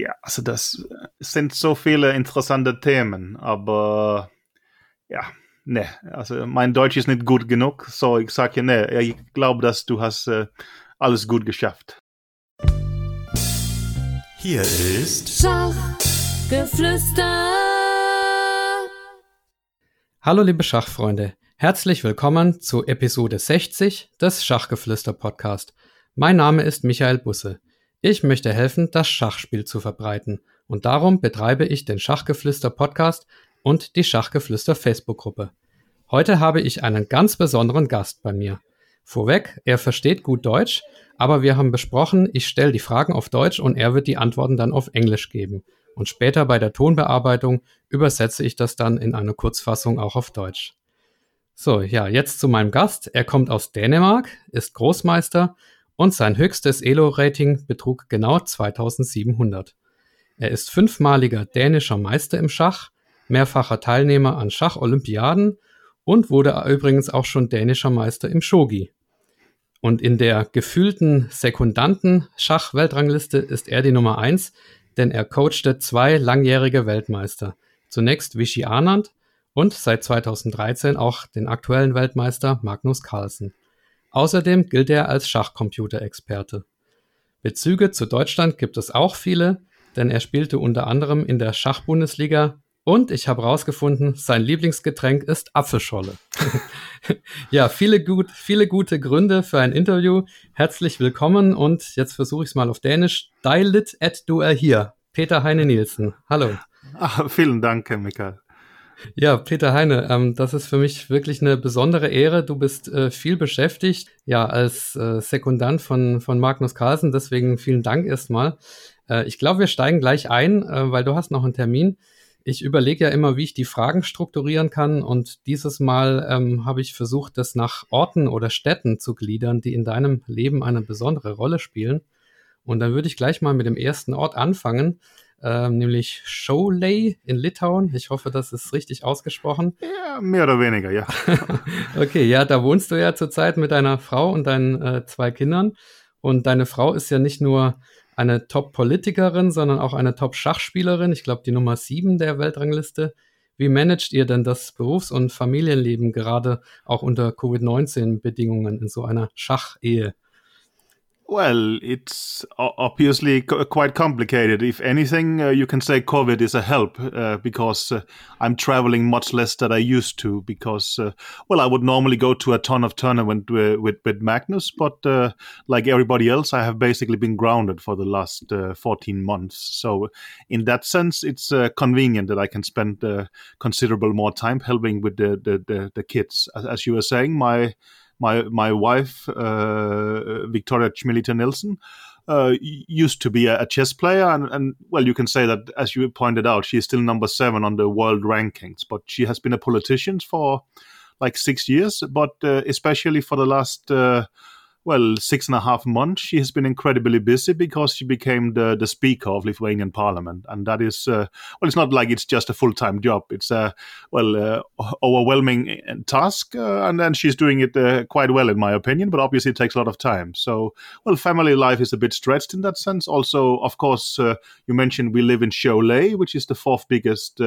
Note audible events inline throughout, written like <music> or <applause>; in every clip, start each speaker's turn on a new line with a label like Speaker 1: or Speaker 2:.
Speaker 1: ja, also das sind so viele interessante Themen, aber ja, ne, also mein Deutsch ist nicht gut genug, so ich sage ne, ich glaube, dass du hast äh, alles gut geschafft.
Speaker 2: Hier ist
Speaker 3: Schachgeflüster.
Speaker 4: Hallo liebe Schachfreunde, herzlich willkommen zu Episode 60 des Schachgeflüster Podcast. Mein Name ist Michael Busse. Ich möchte helfen, das Schachspiel zu verbreiten und darum betreibe ich den Schachgeflüster Podcast und die Schachgeflüster Facebook-Gruppe. Heute habe ich einen ganz besonderen Gast bei mir. Vorweg, er versteht gut Deutsch, aber wir haben besprochen, ich stelle die Fragen auf Deutsch und er wird die Antworten dann auf Englisch geben. Und später bei der Tonbearbeitung übersetze ich das dann in eine Kurzfassung auch auf Deutsch. So, ja, jetzt zu meinem Gast. Er kommt aus Dänemark, ist Großmeister und sein höchstes Elo-Rating betrug genau 2700. Er ist fünfmaliger dänischer Meister im Schach, mehrfacher Teilnehmer an Schacholympiaden und wurde übrigens auch schon dänischer Meister im Shogi. Und in der gefühlten sekundanten Schach-Weltrangliste ist er die Nummer eins, denn er coachte zwei langjährige Weltmeister. Zunächst Vichy Anand und seit 2013 auch den aktuellen Weltmeister Magnus Carlsen. Außerdem gilt er als Schachcomputerexperte. Bezüge zu Deutschland gibt es auch viele, denn er spielte unter anderem in der Schachbundesliga und ich habe herausgefunden, sein Lieblingsgetränk ist Apfelscholle. <laughs> ja, viele, gut, viele gute Gründe für ein Interview. Herzlich willkommen und jetzt versuche ich es mal auf Dänisch. Deilit et du er hier. Peter Heine Nielsen. Hallo.
Speaker 1: Ah, vielen Dank, Herr Michael.
Speaker 4: Ja, Peter Heine, ähm, das ist für mich wirklich eine besondere Ehre. Du bist äh, viel beschäftigt, ja, als äh, Sekundant von, von Magnus Carlsen. Deswegen vielen Dank erstmal. Äh, ich glaube, wir steigen gleich ein, äh, weil du hast noch einen Termin. Ich überlege ja immer, wie ich die Fragen strukturieren kann. Und dieses Mal ähm, habe ich versucht, das nach Orten oder Städten zu gliedern, die in deinem Leben eine besondere Rolle spielen. Und dann würde ich gleich mal mit dem ersten Ort anfangen ähm, nämlich Showley in Litauen. Ich hoffe, das ist richtig ausgesprochen.
Speaker 1: Ja, mehr oder weniger, ja. <laughs>
Speaker 4: okay, ja, da wohnst du ja zurzeit mit deiner Frau und deinen äh, zwei Kindern. Und deine Frau ist ja nicht nur eine Top-Politikerin, sondern auch eine Top-Schachspielerin. Ich glaube, die Nummer sieben der Weltrangliste. Wie managt ihr denn das Berufs- und Familienleben gerade auch unter Covid-19-Bedingungen in so einer Schachehe?
Speaker 1: Well, it's obviously quite complicated. If anything, uh, you can say COVID is a help uh, because uh, I'm traveling much less than I used to. Because, uh, well, I would normally go to a ton of tournament with with, Magnus, but uh, like everybody else, I have basically been grounded for the last uh, 14 months. So, in that sense, it's convenient that I can spend considerable more time helping with the the, the, the kids. As you were saying, my my my wife uh, Viktorija Čmilytė Nielsen uh, used to be a, chess player, and, and well, you can say that as you pointed out, she is still number seven on the world rankings. But she has been a politician for like six years, but uh, especially for the last uh, well, six and a half months, she has been incredibly busy because she became the, the speaker of Lithuanian parliament. And that is, uh, well, it's not like it's just a full time job. It's a, well, uh, overwhelming uh, task. Uh, and then she's doing it uh, quite well, in my opinion, but obviously it takes a lot of time. So, well, family life is a bit stretched in that sense. Also, of course, uh, you mentioned we live in Šiauliai, which is the fourth biggest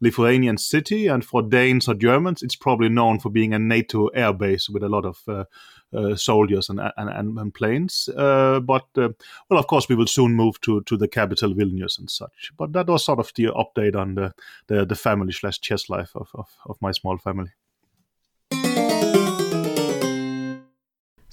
Speaker 1: Lithuanian city, and for Danes or Germans, it's probably known for being a NATO air base with a lot of uh, uh, soldiers and and, and planes. Uh, but uh, well, of course, we will soon move to to the capital Vilnius and such. But that was sort of the update on the the, the family slash chess life of, of, of my small family.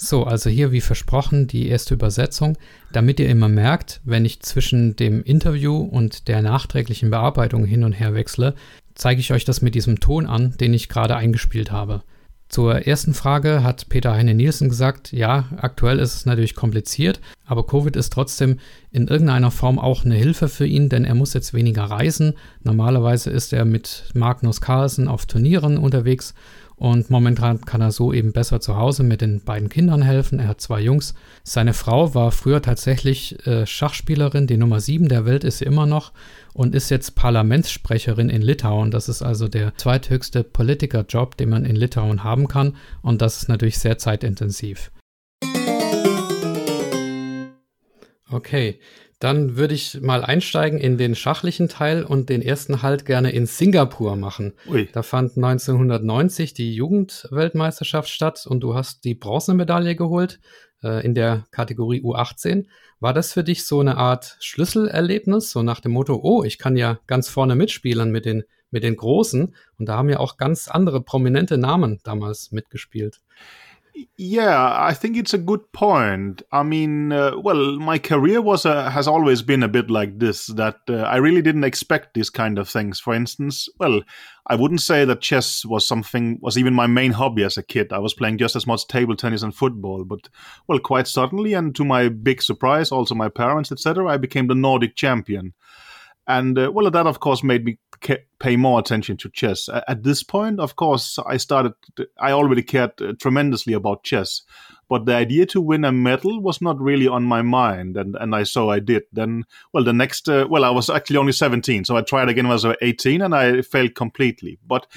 Speaker 4: So, also hier wie versprochen die erste Übersetzung, damit ihr immer merkt, wenn ich zwischen dem Interview und der nachträglichen Bearbeitung hin und her wechsle, zeige ich euch das mit diesem Ton an, den ich gerade eingespielt habe. Zur ersten Frage hat Peter Heine Nielsen gesagt, ja, aktuell ist es natürlich kompliziert, aber Covid ist trotzdem in irgendeiner Form auch eine Hilfe für ihn, denn er muss jetzt weniger reisen. Normalerweise ist er mit Magnus Carlsen auf Turnieren unterwegs und momentan kann er so eben besser zu Hause mit den beiden Kindern helfen. Er hat zwei Jungs. Seine Frau war früher tatsächlich äh, Schachspielerin, die Nummer sieben der Welt ist sie immer noch und ist jetzt Parlamentssprecherin in Litauen. Das ist also der zweithöchste Politikerjob, den man in Litauen haben kann. Und das ist natürlich sehr zeitintensiv. Okay, Dann würde ich mal einsteigen in den schachlichen Teil und den ersten Halt gerne in Singapur machen. Ui. Da fand 1990 die Jugendweltmeisterschaft statt und du hast die Bronzemedaille geholt äh, in der Kategorie U18. War das für dich so eine Art Schlüsselerlebnis, so nach dem Motto, oh, ich kann ja ganz vorne mitspielen mit den, mit den Großen? Und da haben ja auch ganz andere prominente Namen damals mitgespielt.
Speaker 1: Yeah, I think it's a good point. I mean, uh, well, my career was a, has always been a bit like this. That uh, I really didn't expect these kind of things. For instance, well, I wouldn't say that chess was something was even my main hobby as a kid. I was playing just as much table tennis and football. But well, quite suddenly, and to my big surprise, also my parents, etc., I became the Nordic champion. And uh, well, that of course made me pay more attention to chess. At this point, of course, I started, I already cared uh, tremendously about chess, but the idea to win a medal was not really on my mind. And, and I, so I did. Then, well, the next, uh, well, I was actually only 17. So I tried again when I was 18 and I failed completely. But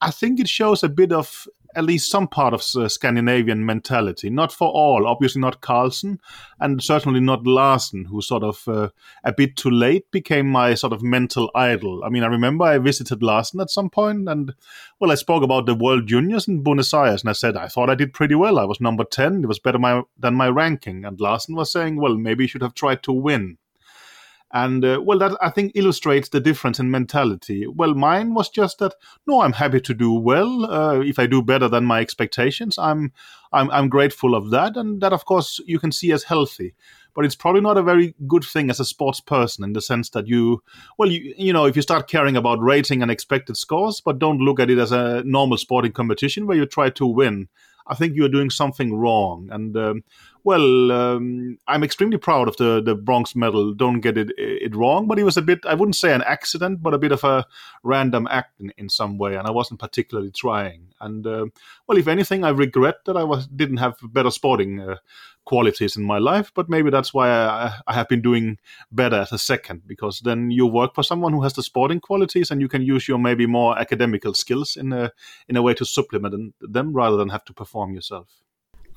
Speaker 1: I think it shows a bit of at least some part of Scandinavian mentality. Not for all, obviously not Carlsen, and certainly not Larsen, who sort of uh, a bit too late became my sort of mental idol. I mean, I remember I visited Larsen at some point, and well, I spoke about the World Juniors in Buenos Aires, and I said I thought I did pretty well. I was number ten; it was better my, than my ranking. And Larsen was saying, well, maybe you should have tried to win. And uh, well, that I think illustrates the difference in mentality. Well, mine was just that. No, I'm happy to do well. Uh, if I do better than my expectations, I'm, I'm I'm grateful of that, and that of course you can see as healthy. But it's probably not a very good thing as a sports person in the sense that you, well, you you know, if you start caring about rating and expected scores, but don't look at it as a normal sporting competition where you try to win. I think you're doing something wrong. And um, well, um, I'm extremely proud of the the bronze medal. Don't get it it wrong, but it was a bit I wouldn't say an accident, but a bit of a random act in, in some way, and I wasn't particularly trying. And uh, well, if anything, I regret that I was didn't have better sporting uh, qualities in my life, but maybe that's why I, I, have been doing better as a second, because then you work for someone who has the sporting qualities and you can use your maybe more academical skills in a, in a way to supplement them rather than have to perform yourself.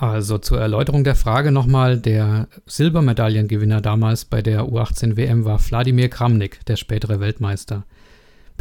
Speaker 4: Also zur Erläuterung der Frage nochmal, der Silbermedaillengewinner damals bei der U18 WM war Wladimir Kramnik, der spätere Weltmeister.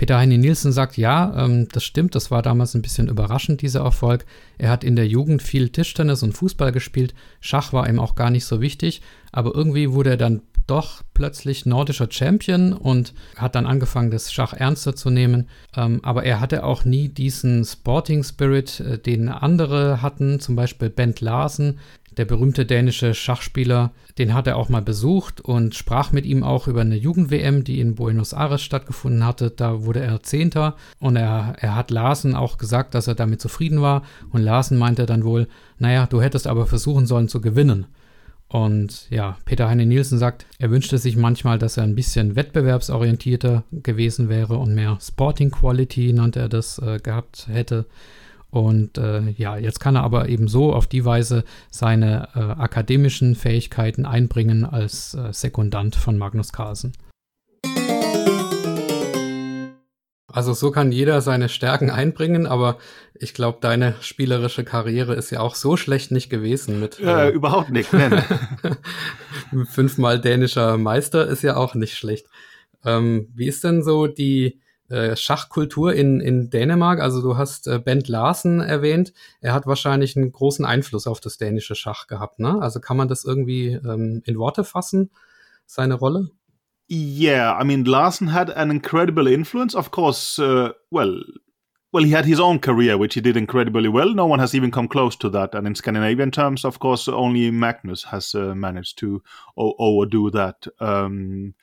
Speaker 4: Peter Heini Nielsen sagt, ja, ähm, das stimmt, das war damals ein bisschen überraschend, dieser Erfolg. Er hat in der Jugend viel Tischtennis und Fußball gespielt, Schach war ihm auch gar nicht so wichtig, aber irgendwie wurde er dann doch plötzlich nordischer Champion und hat dann angefangen, das Schach ernster zu nehmen. Ähm, aber er hatte auch nie diesen Sporting Spirit, äh, den andere hatten, zum Beispiel Bent Larsen, der berühmte dänische Schachspieler, den hat er auch mal besucht und sprach mit ihm auch über eine Jugend-WM, die in Buenos Aires stattgefunden hatte. Da wurde er Zehnter und er, er hat Larsen auch gesagt, dass er damit zufrieden war. Und Larsen meinte dann wohl, naja, du hättest aber versuchen sollen zu gewinnen. Und ja, Peter Heine Nielsen sagt, er wünschte sich manchmal, dass er ein bisschen wettbewerbsorientierter gewesen wäre und mehr Sporting Quality, nannte er das, äh, gehabt hätte. Und äh, ja, jetzt kann er aber eben so auf die Weise seine äh, akademischen Fähigkeiten einbringen als äh, Sekundant von Magnus Carlsen. Also so kann jeder seine Stärken einbringen, aber ich glaube, deine spielerische Karriere ist ja auch so schlecht nicht gewesen mit.
Speaker 1: Äh, äh, überhaupt nicht. Ne? <laughs>
Speaker 4: fünfmal dänischer Meister ist ja auch nicht schlecht. Ähm, wie ist denn so die äh, Schachkultur in, in Dänemark? Also du hast äh, Bent Larsen erwähnt. Er hat wahrscheinlich einen großen Einfluss auf das dänische Schach gehabt. Ne? Also kann man das irgendwie ähm, in Worte fassen, seine Rolle?
Speaker 1: Yeah, I mean, Larsen had an incredible influence. Of course, uh, well, well, he had his own career, which he did incredibly well. No one has even come close to that. And in Scandinavian terms, of course, only Magnus has uh, managed to overdo that. Um,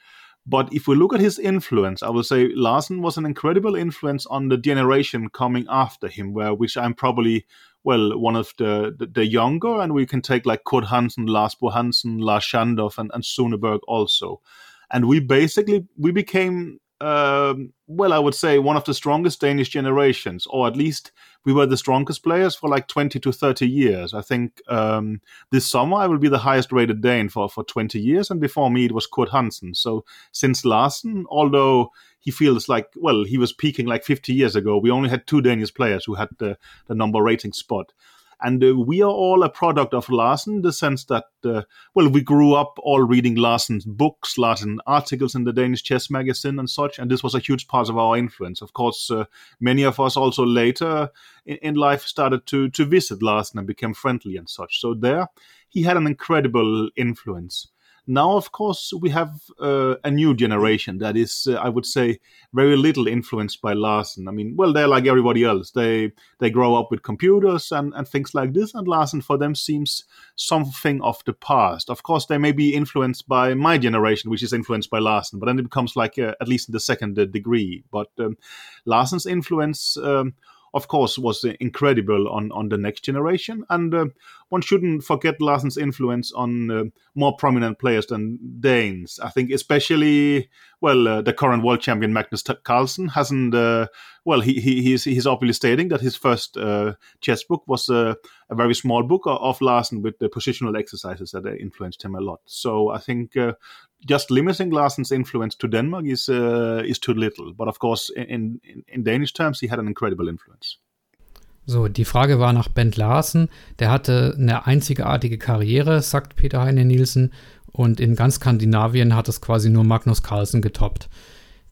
Speaker 1: but if we look at his influence, I would say Larsen was an incredible influence on the generation coming after him, where which I'm probably well one of the the, the younger, and we can take like Curt Hansen, Lars Bo Hansen, Lars Schandorff, and, and Sune Berg also. And we basically we became um, well, I would say one of the strongest Danish generations, or at least we were the strongest players for like 20 to 30 years. I think um, this summer I will be the highest rated Dane for, for 20 years, and before me it was Curt Hansen. So since Larsen, although he feels like, well, he was peaking like 50 years ago, we only had two Danish players who had the, the number rating spot. And uh, we are all a product of Larsen in the sense that, uh, well, we grew up all reading Larsen's books, Larsen articles in the Danish chess magazine and such. And this was a huge part of our influence. Of course, uh, many of us also later in, in, life started to, to visit Larsen and became friendly and such. So there, he had an incredible influence. Now, of course, we have uh, a new generation that is, uh, I would say, very little influenced by Larsen. I mean, well, they're like everybody else. They they grow up with computers and, and things like this, and Larsen for them seems something of the past. Of course, they may be influenced by my generation, which is influenced by Larsen, but then it becomes like uh, at least in the second uh, degree. But um, Larsen's influence. Um, of course, was incredible on, on the next generation. And uh, one shouldn't forget Larsen's influence on uh, more prominent players than Danes. I think, especially, well, uh, the current world champion Magnus Carlsen hasn't, uh, well, he, he, he's, he's obviously stating that his first uh, chess book was uh, a very small book of Larsen with the positional exercises that influenced him a lot. So I think just limiting Larsen's influence to Denmark is uh, is too little. But of course, in, in, in Danish terms, he had an incredible influence.
Speaker 4: So, die Frage war nach Bent Larsen. Der hatte eine einzigartige Karriere, sagt Peter Heine Nielsen, und in ganz Skandinavien hat es quasi nur Magnus Carlsen getoppt.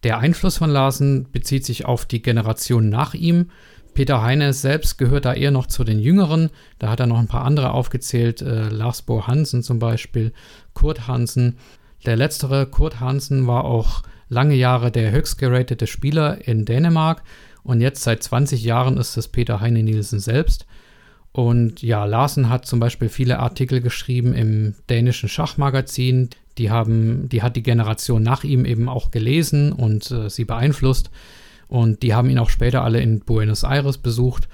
Speaker 4: Der Einfluss von Larsen bezieht sich auf die Generation nach ihm. Peter Heine selbst gehört da eher noch zu den Jüngeren. Da hat er noch ein paar andere aufgezählt, äh, Lars Bo Hansen zum Beispiel, Kurt Hansen. Der letztere, Kurt Hansen, war auch lange Jahre der höchst geratete Spieler in Dänemark und jetzt seit 20 Jahren ist es Peter Heine Nielsen selbst. Und ja, Larsen hat zum Beispiel viele Artikel geschrieben im dänischen Schachmagazin. Die, haben, die hat die Generation nach ihm eben auch gelesen und äh, sie beeinflusst. Und die haben ihn auch später alle in Buenos Aires besucht.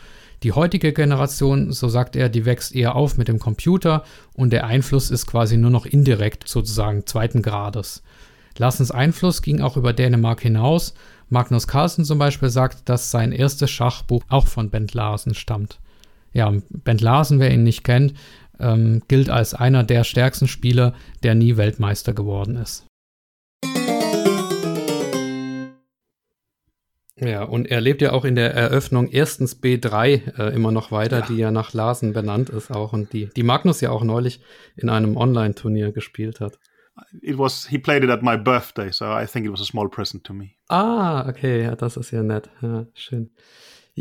Speaker 4: Die heutige Generation, so sagt er, die wächst eher auf mit dem Computer und der Einfluss ist quasi nur noch indirekt sozusagen zweiten Grades. Lassens Einfluss ging auch über Dänemark hinaus. Magnus Carlsen zum Beispiel sagt, dass sein erstes Schachbuch auch von Bent Larsen stammt. Ja, Bent Larsen, wer ihn nicht kennt, ähm, gilt als einer der stärksten Spieler, der nie Weltmeister geworden ist. Ja, und er lebt ja auch in der Eröffnung erstens B3 äh, immer noch weiter, ja. die ja nach Larsen benannt ist auch und die, die Magnus ja auch neulich in einem Online-Turnier gespielt hat.
Speaker 1: It was, he played it at my birthday, so I think it was a small present to me.
Speaker 4: Ah, okay, ja, das ist ja nett. Ja, schön.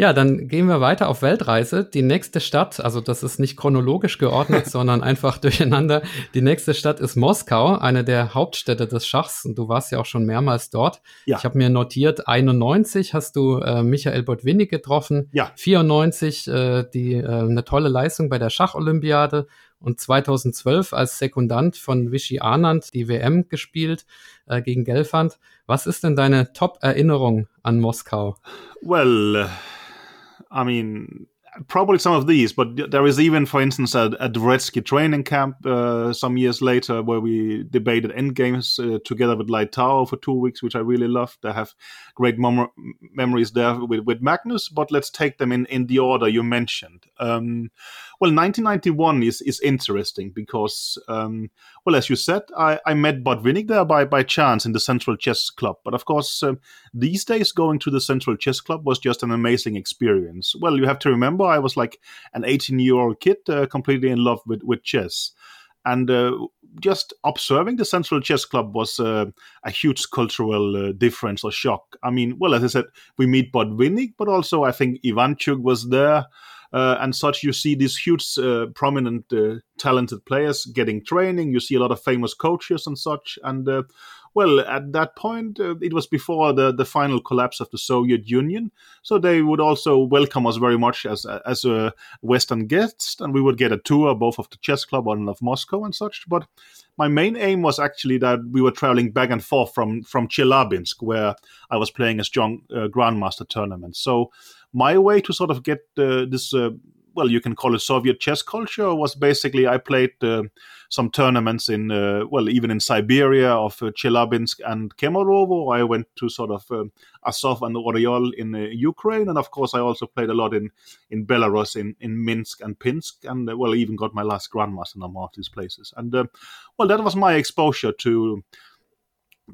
Speaker 4: Ja, dann gehen wir weiter auf Weltreise. Die nächste Stadt, also das ist nicht chronologisch geordnet, <laughs> sondern einfach durcheinander. Die nächste Stadt ist Moskau, eine der Hauptstädte des Schachs. Und du warst ja auch schon mehrmals dort. Ja. Ich habe mir notiert, 91 hast du äh, Michael Botwinnik getroffen. Ja. 94 äh, die äh, eine tolle Leistung bei der Schacholympiade und 2012 als Sekundant von Vichy Anand die WM gespielt äh, gegen Gelfand. Was ist denn deine Top-Erinnerung an Moskau?
Speaker 1: Well, I mean, probably some of these, but there is even, for instance, a, a Dvoretsky training camp uh, some years later where we debated endgames uh, together with Light Tower for two weeks, which I really loved. I have great mem- memories there with, with Magnus, but let's take them in, in the order you mentioned. Um, well, 1991 is, is interesting because, um, well, as you said, I, I met Botvinnik there by, by chance in the Central Chess Club. But of course, um, these days going to the Central Chess Club was just an amazing experience. Well, you have to remember I was like an 18 year old kid, uh, completely in love with, with chess. And uh, just observing the Central Chess Club was uh, a huge cultural uh, difference or shock. I mean, well, as I said, we meet Botvinnik, but also I think Ivanchuk was there uh, and such. You see these huge, uh, prominent, uh, talented players getting training. You see a lot of famous coaches and such. And uh, well, at that point, uh, it was before the, the final collapse of the Soviet Union, so they would also welcome us very much as as a Western guest, and we would get a tour both of the chess club and of Moscow and such. But my main aim was actually that we were traveling back and forth from from Chelyabinsk, where I was playing a strong uh, grandmaster tournament. So my way to sort of get uh, this uh, well you can call it soviet chess culture was basically i played uh, some tournaments in uh, well even in siberia of uh, chelyabinsk and kemerovo. I went to sort of um, azov and oryol in uh, ukraine. And of course i also played a lot in in belarus in in minsk and pinsk. And uh, well even got my last grandmaster number of these places. And well that was my exposure to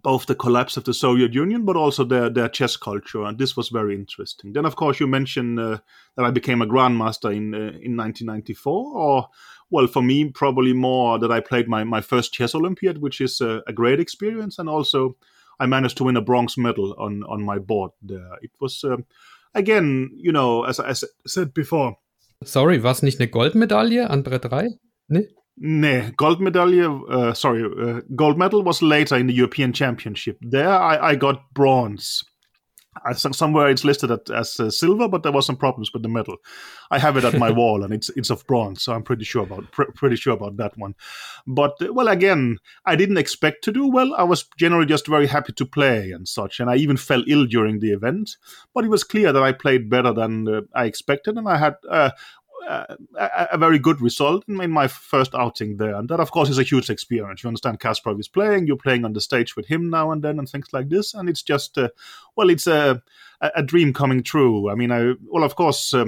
Speaker 1: both the collapse of the Soviet Union, but also their their chess culture, and this was very interesting. Then, of course, you mentioned uh, that I became a grandmaster in uh, in 1994, or well, for me, probably more that I played my my first chess Olympiad, which is a, a great experience, and also I managed to win a bronze medal on on my board there. It was um, again, you know, as I said before.
Speaker 4: Sorry, was nicht eine Goldmedaille an Brett 3?
Speaker 1: Nee. Nee, gold medal. Uh, sorry, uh, gold medal was later in the European Championship. There, I, I got bronze. I think somewhere it's listed as uh, silver, but there was some problems with the medal. I have it at my <laughs> wall, and it's it's of bronze, so I'm pretty sure about pr- pretty sure about that one. But uh, well, again, I didn't expect to do well. I was generally just very happy to play and such, and I even fell ill during the event. But it was clear that I played better than uh, I expected, and I had uh, uh, a, a, very good result in my first outing there. And that, of course, is a huge experience. You understand Kasparov is playing, you're playing on the stage with him now and then, and things like this. And it's just, uh, well, it's a, a dream coming true. I mean, I, well, of course, uh,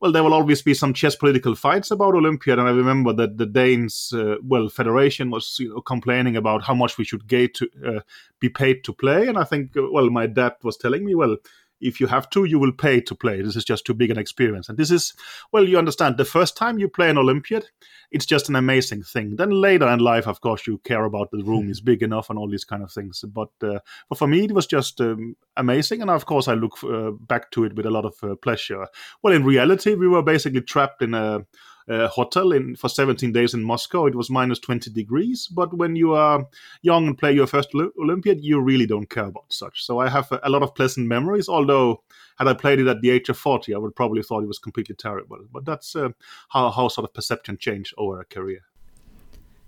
Speaker 1: well, there will always be some chess political fights about Olympiad, and I remember that the Danes, uh, well, federation was you know, complaining about how much we should get to uh, be paid to play, and I think, uh, well, my dad was telling me, well, if you have to, you will pay to play. This is just too big an experience. And this is, well, you understand, the first time you play an Olympiad, it's just an amazing thing. Then later in life, of course, you care about the room hmm. is big enough and all these kind of things. But, uh, but for me, it was just um, amazing. And of course, I look uh, back to it with a lot of uh, pleasure. Well, in reality, we were basically trapped in a uh, hotel in for 17 days in Moscow. It was minus 20 degrees. But when you are young and play your first Olympiad, you really don't care about such. So I have a, a lot of pleasant memories. Although had I played it at the age of 40, I would probably thought it was completely terrible. But that's uh, how how sort of perception changed over a career.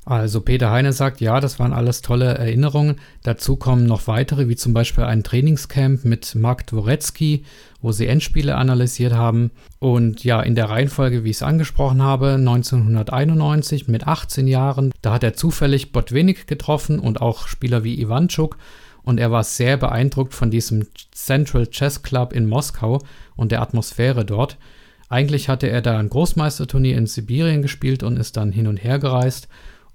Speaker 4: Also Peter Heine sagt, ja, das waren alles tolle Erinnerungen. Dazu kommen noch weitere, wie zum Beispiel ein Trainingscamp mit Mark Dworecki, wo sie Endspiele analysiert haben. Und ja, in der Reihenfolge, wie ich es angesprochen habe, 1991 mit 18 Jahren, da hat er zufällig Botwinnik getroffen und auch Spieler wie Ivanchuk. Und er war sehr beeindruckt von diesem Central Chess Club in Moskau und der Atmosphäre dort. Eigentlich hatte er da ein Großmeisterturnier in Sibirien gespielt und ist dann hin und her gereist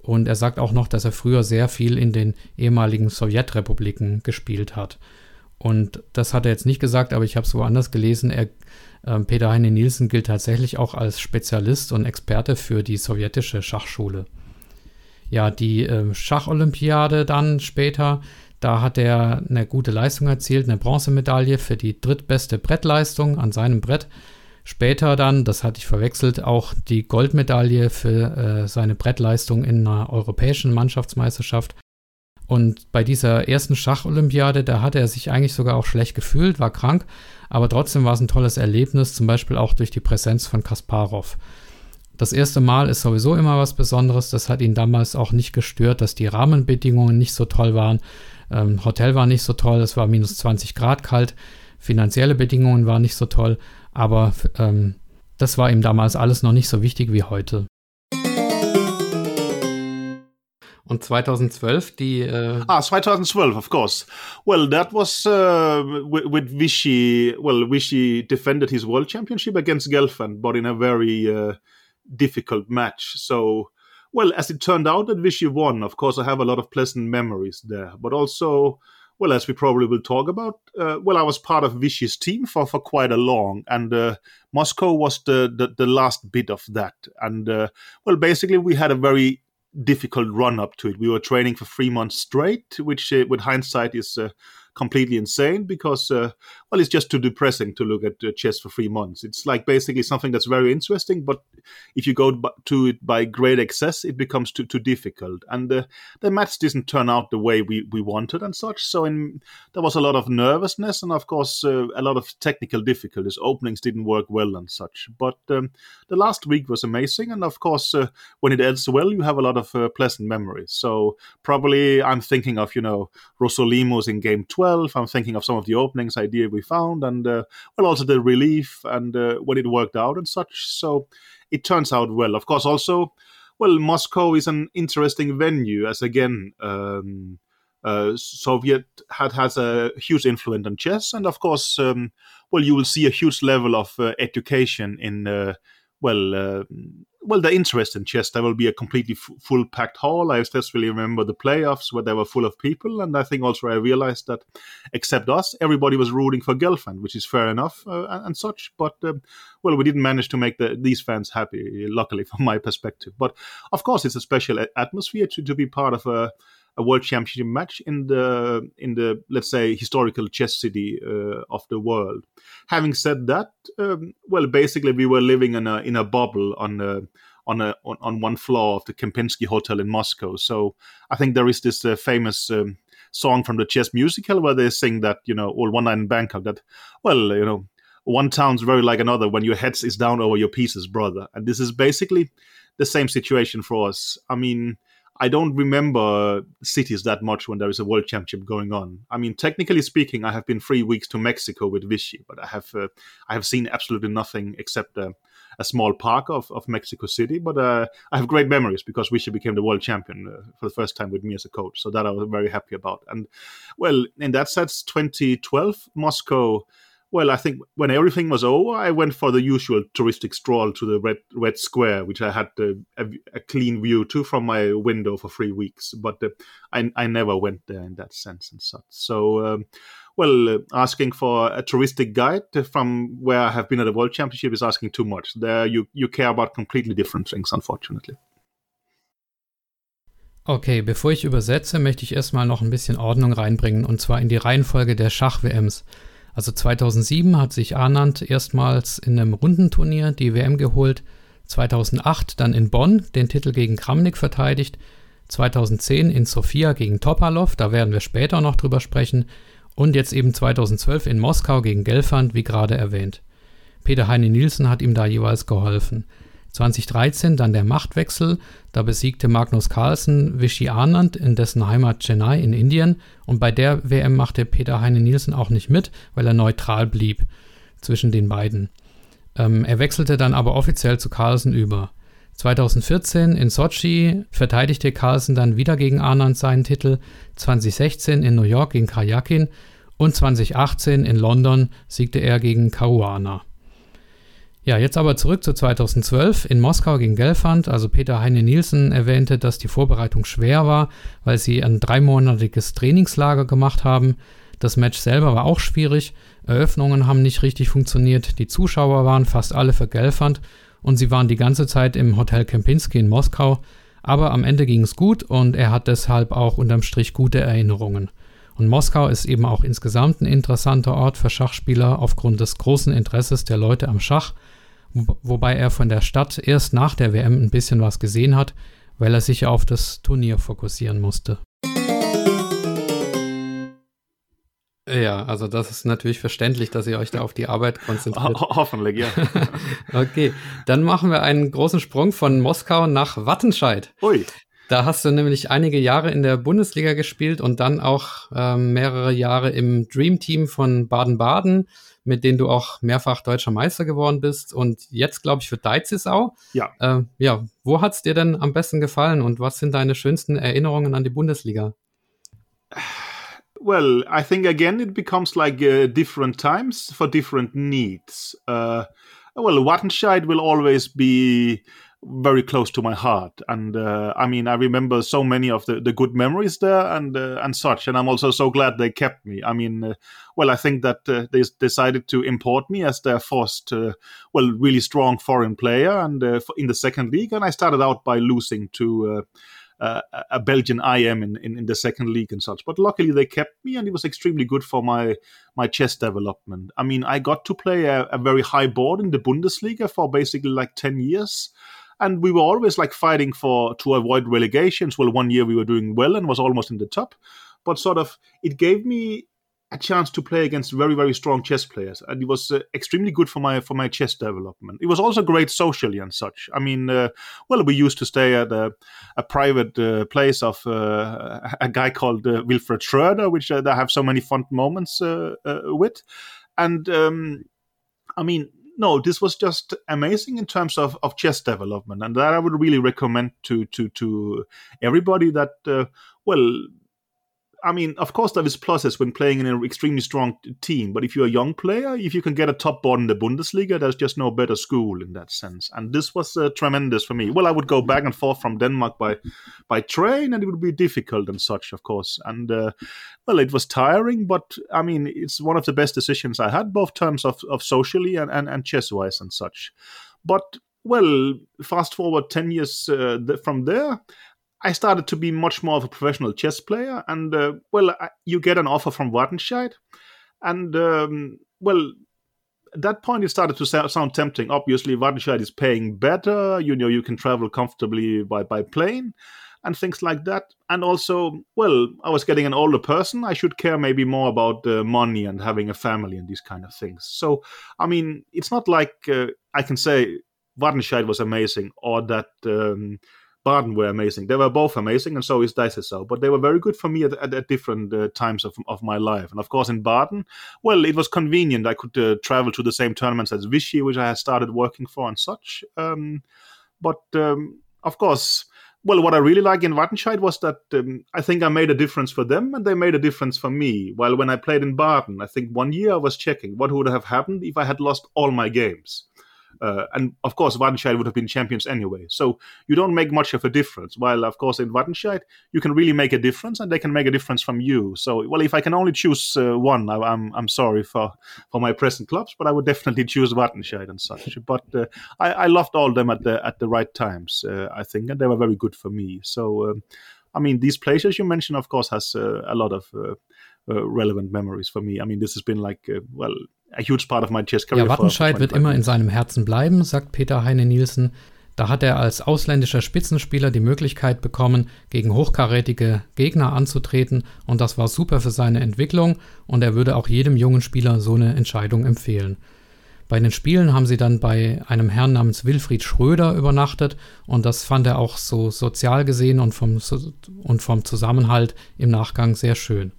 Speaker 4: und er sagt auch noch, dass er früher sehr viel in den ehemaligen Sowjetrepubliken gespielt hat. Und das hat er jetzt nicht gesagt, aber ich habe es woanders gelesen. Er, äh, Peter Heine Nielsen gilt tatsächlich auch als Spezialist und Experte für die sowjetische Schachschule. Ja, die äh, Schacholympiade dann später, da hat er eine gute Leistung erzielt, eine Bronzemedaille für die drittbeste Brettleistung an seinem Brett. Später dann, das hatte ich verwechselt, auch die Goldmedaille für äh, seine Brettleistung in einer europäischen Mannschaftsmeisterschaft. Und bei dieser ersten Schacholympiade, da hat er sich eigentlich sogar auch schlecht gefühlt, war krank, aber trotzdem war es ein tolles Erlebnis, zum Beispiel auch durch die Präsenz von Kasparov. Das erste Mal ist sowieso immer was Besonderes. Das hat ihn damals auch nicht gestört, dass die Rahmenbedingungen nicht so toll waren. Ähm, Hotel war nicht so toll, es war minus 20 Grad kalt. Finanzielle Bedingungen waren nicht so toll. Aber ähm, das war ihm damals alles noch nicht so wichtig wie heute. Und 2012 die. Äh
Speaker 1: ah, 2012, of course. Well, that was uh, with, Vichy. Well, Vichy defended his world championship against Gelfand, but in a very uh, difficult match. So, well, as it turned out, that Vichy won. Of course, I have a lot of pleasant memories there, but also well, as we probably will talk about, uh, well, I was part of Vishy's team for, for quite a long, and uh, Moscow was the, the, the last bit of that. And uh, well, basically, we had a very difficult run up to it. We were training for three months straight, which, uh, with hindsight, is uh, completely insane because, uh, well, it's just too depressing to look at uh, chess for three months. It's like basically something that's very interesting, but if you go to it by great excess, it becomes too, too difficult. And uh, the match didn't turn out the way we, we wanted and such. So in, there was a lot of nervousness and, of course, uh, a lot of technical difficulties. Openings didn't work well and such. But um, the last week was amazing. And, of course, uh, when it ends well, you have a lot of uh, pleasant memories. So probably I'm thinking of, you know, Rossolimo's in game 12 12. I'm thinking of some of the openings idea we found, and uh, well, also the relief and uh, when it worked out and such. So it turns out well. Of course, also, well, Moscow is an interesting venue, as again. Um, uh, Soviet had has a huge influence on chess, and of course, um, well, you will see a huge level of uh, education in uh, well, uh, well, the interest in chess. There will be a completely f- full packed hall. I especially remember the playoffs where they were full of people, and I think also I realized that, except us, everybody was rooting for Gelfand, which is fair enough uh, and, and, such. But um, well, we didn't manage to make the, these fans happy, luckily <laughs> from my perspective. But of course, it's a special atmosphere to, to be part of a a world championship match in the in the let's say historical chess city uh, of the world. Having said that, um, well, basically we were living in a in a bubble on a, on a on, on one floor of the Kempinski Hotel in Moscow. So I think there is this uh, famous. Um, song from the chess musical where they sing that you know all one night in bangkok that well you know one town's very like another when your head is down over your pieces brother and this is basically the same situation for us i mean I don't remember cities that much when there is a world championship going on. I mean, technically speaking, I have been three weeks to Mexico with Vishy, but I have uh, I have seen absolutely nothing except uh, a small park of, of Mexico City. But uh, I have great memories because Vishy became the world champion uh, for the first time with me as a coach, so that I was very happy about. And well, in that sense, 2012 Moscow well, I think when everything was over, I went for the usual touristic stroll to the Red Red Square, which I had a, a, a clean view to from my window for three weeks. But uh, I, I never went there in that sense and such. So, um, well, uh, asking for a touristic guide from where I have been at the World Championship is asking too much. There, you you care about completely different things, unfortunately.
Speaker 4: Okay, bevor ich übersetze, möchte ich erstmal noch ein bisschen Ordnung reinbringen, und zwar in die Reihenfolge der Schach-WMs. Also 2007 hat sich Arnand erstmals in einem Rundenturnier die WM geholt, 2008 dann in Bonn den Titel gegen Kramnik verteidigt, 2010 in Sofia gegen Topalov, da werden wir später noch drüber sprechen, und jetzt eben 2012 in Moskau gegen Gelfand, wie gerade erwähnt. Peter Heine Nielsen hat ihm da jeweils geholfen. 2013 dann der Machtwechsel, da besiegte Magnus Carlsen Vichy Anand in dessen Heimat Chennai in Indien und bei der WM machte Peter Heine Nielsen auch nicht mit, weil er neutral blieb zwischen den beiden. Ähm, er wechselte dann aber offiziell zu Carlsen über. 2014 in Sochi verteidigte Carlsen dann wieder gegen Anand seinen Titel, 2016 in New York gegen Karjakin und 2018 in London siegte er gegen Caruana. Ja, jetzt aber zurück zu 2012 in Moskau gegen Gelfand. Also Peter Heine Nielsen erwähnte, dass die Vorbereitung schwer war, weil sie ein dreimonatiges Trainingslager gemacht haben. Das Match selber war auch schwierig. Eröffnungen haben nicht richtig funktioniert. Die Zuschauer waren fast alle für Gelfand und sie waren die ganze Zeit im Hotel Kempinski in Moskau. Aber am Ende ging es gut und er hat deshalb auch unterm Strich gute Erinnerungen. Und Moskau ist eben auch insgesamt ein interessanter Ort für Schachspieler aufgrund des großen Interesses der Leute am Schach wobei er von der Stadt erst nach der WM ein bisschen was gesehen hat, weil er sich auf das Turnier fokussieren musste. Ja, also das ist natürlich verständlich, dass ihr euch da auf die Arbeit konzentriert.
Speaker 1: Ho hoffentlich, ja. <laughs>
Speaker 4: okay, dann machen wir einen großen Sprung von Moskau nach Wattenscheid.
Speaker 1: Ui.
Speaker 4: Da hast du nämlich einige Jahre in der Bundesliga gespielt und dann auch ähm, mehrere Jahre im Dream Team von Baden-Baden mit denen du auch mehrfach deutscher Meister geworden bist und jetzt, glaube ich, für Deizisau.
Speaker 1: Ja.
Speaker 4: Äh, ja, wo hat es dir denn am besten gefallen und was sind deine schönsten Erinnerungen an die Bundesliga?
Speaker 1: Well, I think again it becomes like uh, different times for different needs. Uh, well, Wattenscheid will always be very close to my heart. And uh, i mean i remember so many of the, the good memories there and uh, and such. And i'm also so glad they kept me. I mean uh, well i think that uh, they decided to import me as their first uh, well really strong foreign player and uh, in the second league. And i started out by losing to uh, a Belgian IM in, in, in, the second league and such. But luckily they kept me, and it was extremely good for my my chess development. I mean, I got to play a, a very high board in the Bundesliga for basically like ten years, and we were always like fighting for to avoid relegations. Well, one year we were doing well and was almost in the top, but sort of it gave me a chance to play against very very strong chess players. And it was uh, extremely good for my for my chess development. It was also great socially and such. I mean uh, well we used to stay at a, a private uh, place of uh, a guy called uh, wilfred schroeder which uh, i have so many fun moments with. And um, i mean no, this was just amazing in terms of, of chess development, and that I would really recommend to to to everybody that uh, well. I mean, of course, there is pluses when playing in an extremely strong team. But if you're a young player, if you can get a top board in the Bundesliga, there's just no better school in that sense. And this was uh, tremendous for me. Well, I would go back and forth from Denmark by by train, and it would be difficult and such, of course. And uh, well, it was tiring, but I mean, it's one of the best decisions I had, both terms of, of socially and, and, and chess wise and such. But well, fast forward 10 years uh, from there, I started to be much more of a professional chess player. And, uh, well, I, you get an offer from Wattenscheid. And, um, well, at that point, it started to sound tempting. Obviously, Wattenscheid is paying better. You know, you can travel comfortably by, by plane and things like that. And also, well, I was getting an older person. I should care maybe more about uh, money and having a family and these kind of things. So, I mean, it's not like uh, I can say Wattenscheid was amazing or that um, Baden were amazing. They were both amazing, and so is Deizisau. But they were very good for me at, at, at different uh, times of, of my life. And of course, in Baden, well, it was convenient. I could uh, travel to the same tournaments as Vishy, which I had started working for and such. Um, but um, of course, well, what I really like in Wattenscheid was that um, I think I made a difference for them and they made a difference for me. While when I played in Baden, I think one year I was checking what would have happened if I had lost all my games. Uh, and of course, Wattenscheid would have been champions anyway. So you don't make much of a difference. While, of course, in Wattenscheid, you can really make a difference and they can make a difference from you. So, well, if I can only choose uh, one, I, am I'm, I'm sorry for, for my present clubs, but I would definitely choose Wattenscheid and such. But uh, I, I loved all them at the, at the right times, uh, I think, and they were very good for me. So, um, I mean, these places you mentioned, of course, has uh, a lot of uh, relevant memories for me. I mean, this has been like, well, a huge part of my chess career.
Speaker 4: Ja, Wattenscheid wird immer in seinem Herzen bleiben, sagt Peter Heine Nielsen. Da hat er als ausländischer Spitzenspieler die Möglichkeit bekommen, gegen hochkarätige Gegner anzutreten und das war super für seine Entwicklung und er würde auch jedem jungen Spieler so eine Entscheidung empfehlen. Bei den Spielen haben sie dann bei einem Herrn namens Wilfried Schröder übernachtet und das fand er auch so sozial gesehen und vom, und vom Zusammenhalt im Nachgang sehr schön.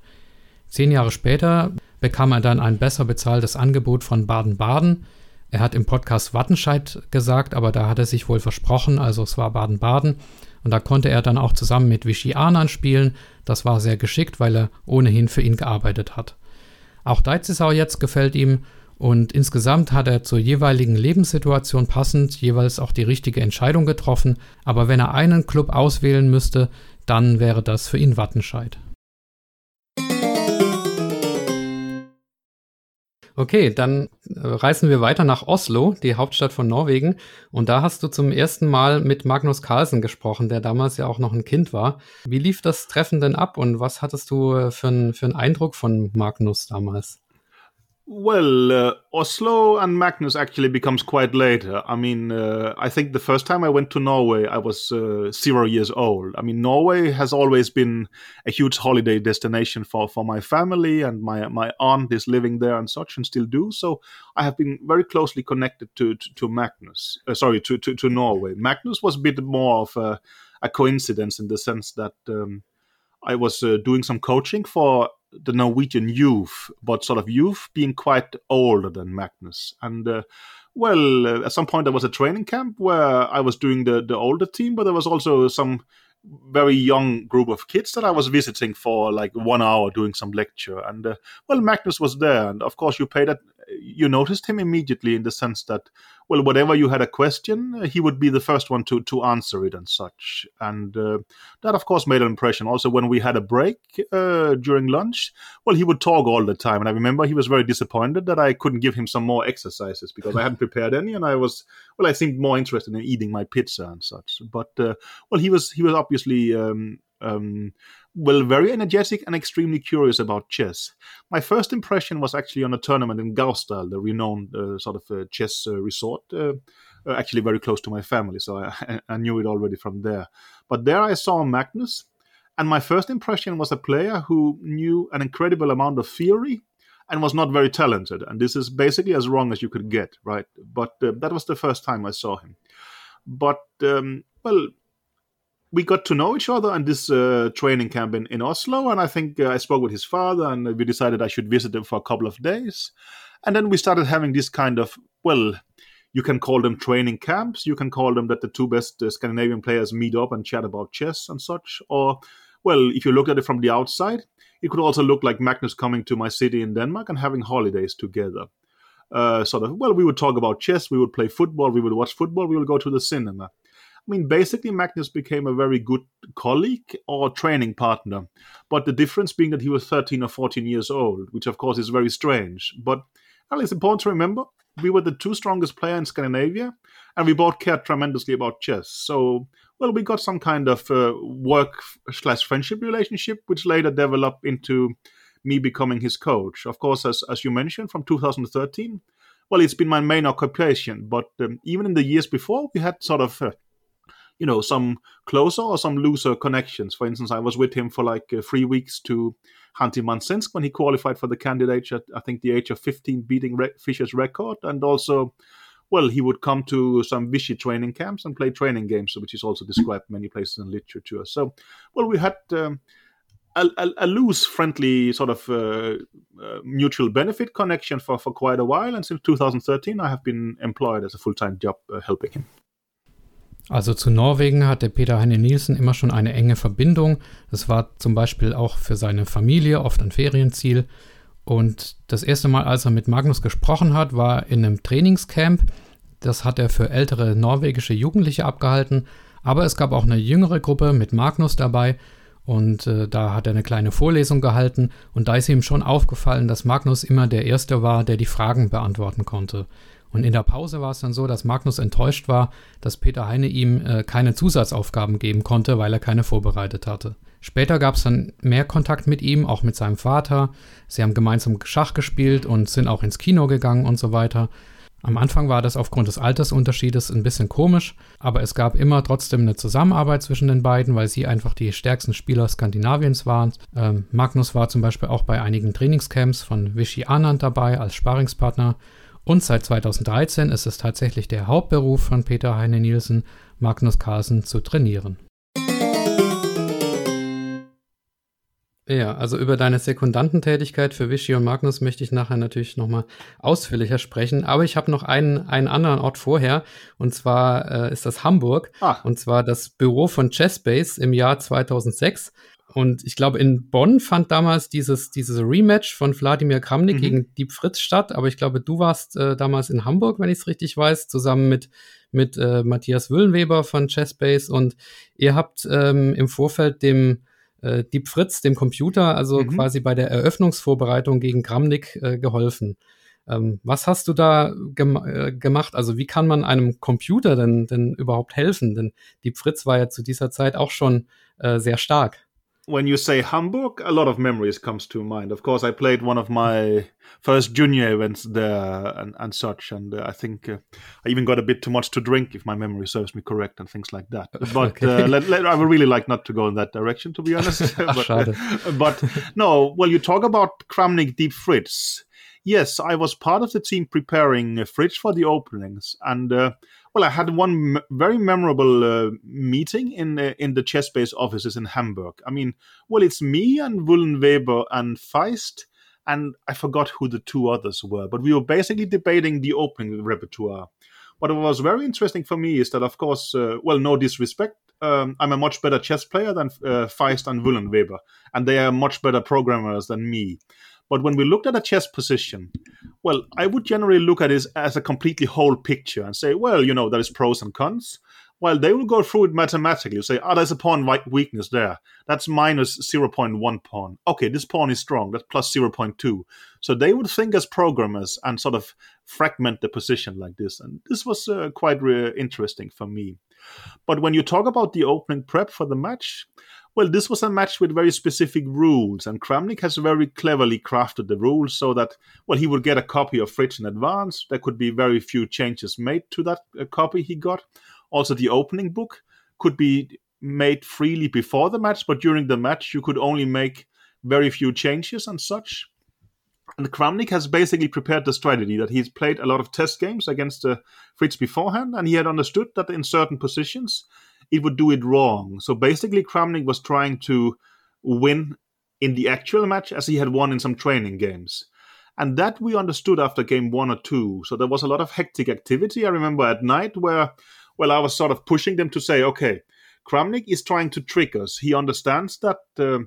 Speaker 4: Zehn Jahre später bekam er dann ein besser bezahltes Angebot von Baden-Baden. Er hat im Podcast Wattenscheid gesagt, aber da hat er sich wohl versprochen, also es war Baden-Baden. Und da konnte er dann auch zusammen mit Vichy Anan spielen. Das war sehr geschickt, weil er ohnehin für ihn gearbeitet hat. Auch Deizisau jetzt gefällt ihm und insgesamt hat er zur jeweiligen Lebenssituation passend jeweils auch die richtige Entscheidung getroffen. Aber wenn er einen Club auswählen müsste, dann wäre das für ihn Wattenscheid. Okay, dann äh, reisen wir weiter nach Oslo, die Hauptstadt von Norwegen. Und da hast du zum ersten Mal mit Magnus Carlsen gesprochen, der damals ja auch noch ein Kind war. Wie lief das Treffen denn ab und was hattest du äh, für, ein, für einen Eindruck von Magnus damals?
Speaker 1: Well, uh, Oslo and Magnus actually becomes quite later. I mean, uh, I think the first time I went to Norway, I was uh, zero years old. I mean, Norway has always been a huge holiday destination for, for my family, and my my aunt is living there and such, and still do. So I have been very closely connected to to, to Magnus. Uh, sorry, to, to to Norway. Magnus was a bit more of a, a coincidence in the sense that. Um, I was uh, doing some coaching for the Norwegian youth, but sort of youth being quite older than Magnus. And uh, well, uh, at some point there was a training camp where I was doing the the older team, but there was also some very young group of kids that I was visiting for like one hour doing some lecture. And uh, well, Magnus was there, and of course you paid that you noticed him immediately in the sense that well whatever you had a question uh, he would be the first one to to answer it and such. And uh, that of course made an impression. Also when we had a break uh, during lunch well he would talk all the time. And i remember he was very disappointed that i couldn't give him some more exercises because i hadn't prepared any and i was well i seemed more interested in eating my pizza and such. But uh, well he was he was obviously um, um, well, very energetic and extremely curious about chess. My first impression was actually on a tournament in Gausdal, the renowned uh, sort of uh, chess uh, resort, uh, uh, actually very close to my family, so I, <laughs> I, knew it already from there. But there I saw Magnus, and my first impression was a player who knew an incredible amount of theory and was not very talented. And this is basically as wrong as you could get, right? But uh, that was the first time I saw him. But, um, well, we got to know each other in this uh, training camp in, in Oslo, and I think uh, I spoke with his father, and we decided I should visit him for a couple of days. And then we started having this kind of, well, you can call them training camps, you can call them that the two best uh, Scandinavian players meet up and chat about chess and such, or well, if you look at it from the outside, it could also look like Magnus coming to my city in Denmark and having holidays together. Uh, sort of, well, we would talk about chess, we would play football, we would watch football, we would go to the cinema. I mean, basically, Magnus became a very good colleague or training partner. But the difference being that he was 13 or 14 years old, which of course is very strange. But well, it's important to remember we were the two strongest players in Scandinavia, and we both cared tremendously about chess. So, well, we got some kind of uh, work slash friendship relationship, which later developed into me becoming his coach. Of course, as as you mentioned, from 2013. Well, it's been my main occupation, but um, even in the years before, we had sort of uh, you know some closer or some looser connections. For instance, I was with him for like uh, three weeks to Khanty-Mansiysk when he qualified for the candidate at I think the age of 15, beating Re- Fischer's record, and also. Well, he would come to some Vishy training camps and play training games, which is also described many places in literature. So, well, we had um, a, a, a, loose, friendly sort of uh, uh, mutual benefit connection for, for quite a while. And since 2013, I have been employed as a full time job uh, helping him.
Speaker 4: Also zu Norwegen hatte Peter Heine Nielsen immer schon eine enge Verbindung. Das war zum Beispiel auch für seine Familie oft ein Ferienziel. Und das erste Mal, als er mit Magnus gesprochen hat, war in einem Trainingscamp. Das hat er für ältere norwegische Jugendliche abgehalten. Aber es gab auch eine jüngere Gruppe mit Magnus dabei. Und äh, da hat er eine kleine Vorlesung gehalten. Und da ist ihm schon aufgefallen, dass Magnus immer der Erste war, der die Fragen beantworten konnte. Und in der Pause war es dann so, dass Magnus enttäuscht war, dass Peter Heine ihm äh, keine Zusatzaufgaben geben konnte, weil er keine vorbereitet hatte. Später gab es dann mehr Kontakt mit ihm, auch mit seinem Vater. Sie haben gemeinsam Schach gespielt und sind auch ins Kino gegangen und so weiter. Am Anfang war das aufgrund des Altersunterschiedes ein bisschen komisch, aber es gab immer trotzdem eine Zusammenarbeit zwischen den beiden, weil sie einfach die stärksten Spieler Skandinaviens waren. Ähm, Magnus war zum Beispiel auch bei einigen Trainingscamps von Vichy Anand dabei als Sparingspartner und seit 2013 ist es tatsächlich der Hauptberuf von Peter Heine Nielsen, Magnus Carlsen zu trainieren. Ja, also über deine Sekundantentätigkeit für Vichy und Magnus möchte ich nachher natürlich nochmal ausführlicher sprechen. Aber ich habe noch einen, einen anderen Ort vorher. Und zwar äh, ist das Hamburg. Ah. Und zwar das Büro von Chessbase im Jahr 2006. Und ich glaube, in Bonn fand damals dieses, dieses Rematch von Wladimir Kramnik mhm. gegen Dieb Fritz statt. Aber ich glaube, du warst äh, damals in Hamburg, wenn ich es richtig weiß, zusammen mit, mit äh, Matthias Wüllenweber von Chessbase. Und ihr habt ähm, im Vorfeld dem äh, Dieb Fritz, dem Computer, also mhm. quasi bei der Eröffnungsvorbereitung gegen Kramnik äh, geholfen. Ähm, was hast du da gem äh, gemacht? Also wie kann man einem Computer denn, denn überhaupt helfen? Denn Dieb Fritz war ja zu dieser Zeit auch schon äh, sehr stark.
Speaker 1: When you say Hamburg, a lot of memories comes to mind. Of course, I played one of my first junior events there and, and such, and uh, I think uh, I even got a bit too much to drink, if my memory serves me correct, and things like that. <laughs> But okay. uh, let, let, I would really like not to go in that direction, to be honest. <laughs> <laughs> but, uh, but, no, well, you talk about Kramnik Deep Fritz. Yes, I was part of the team preparing Fritz for the openings, and uh, well, I had one very memorable uh, meeting in uh, in the Chessbase offices in Hamburg. I mean, well, it's me and Wullenweber and Feist, and I forgot who the two others were, but we were basically debating the opening repertoire. What was very interesting for me is that, of course, uh, well, no disrespect, um, I'm a much better chess player than uh, Feist and Wullenweber, and they are much better programmers than me. But when we looked at a chess position, well, I would generally look at it as a completely whole picture and say, well, you know, there is pros and cons. While they will go through it mathematically, say, ah, oh, there's a pawn weakness there. That's minus 0.1 pawn. Okay, this pawn is strong. That's plus 0.2. So they would think as programmers and sort of fragment the position like this. And this was uh, quite re- interesting for me. But when you talk about the opening prep for the match, well, this was a match with very specific rules, and Kramnik has very cleverly crafted the rules so that, well, he would get a copy of Fritz in advance. There could be very few changes made to that uh, copy he got. Also, the opening book could be made freely before the match, but during the match, you could only make very few changes and such. And Kramnik has basically prepared the strategy that he's played a lot of test games against uh, Fritz beforehand, and he had understood that in certain positions it would do it wrong. So basically, Kramnik was trying to win in the actual match as he had won in some training games. And that we understood after game one or two. So there was a lot of hectic activity. I remember at night where, well, I was sort of pushing them to say, okay, Kramnik is trying to trick us. He understands that, uh,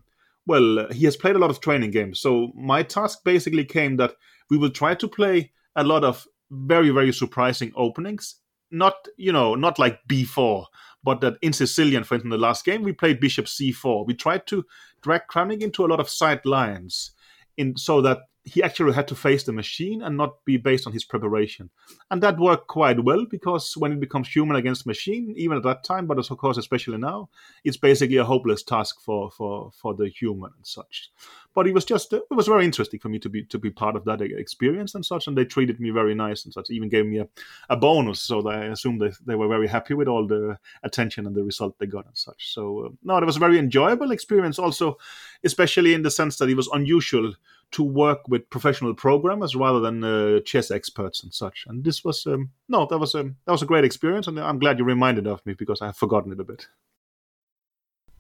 Speaker 1: well, he has played a lot of training games. So my task basically came that we will try to play a lot of very, very surprising openings. Not, you know, not like b4, but that in Sicilian, for instance, the last game, we played bishop c4. We tried to drag Kramnik into a lot of side lines in so that he actually had to face the machine and not be based on his preparation. And that worked quite well because when it becomes human against machine, even at that time, but of course especially now, it's basically a hopeless task for for for the human and such. But it was just it was very interesting for me to be to be part of that experience and such, and they treated me very nice and such. Even gave me a, a bonus, so I assume they they were very happy with all the attention and the result they got and such. So uh, no, it was a very enjoyable experience. Also, especially in the sense that it was unusual to work with professional programmers rather than uh, chess experts and such. And this was um, no, that was a um, that was a great experience, and I'm glad you reminded of me because I have forgotten it a bit.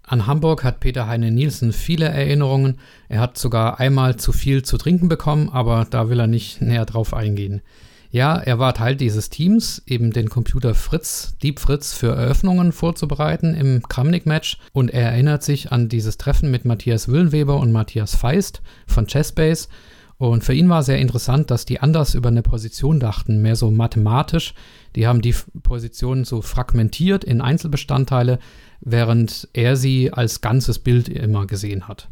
Speaker 4: An Hamburg hat Peter Heine Nielsen viele Erinnerungen. Er hat sogar einmal zu viel zu trinken bekommen, aber da will er nicht näher drauf eingehen. Ja, er war Teil dieses Teams, eben den Computer Fritz, Deep Fritz, für Eröffnungen vorzubereiten im Kramnik-Match und er erinnert sich an dieses Treffen mit Matthias Wüllenweber und Matthias Feist von Chessbase und für ihn war sehr interessant, dass die anders über eine Position dachten, mehr so mathematisch. Die haben die Positionen so fragmentiert in Einzelbestandteile, während er sie als ganzes Bild immer gesehen hat.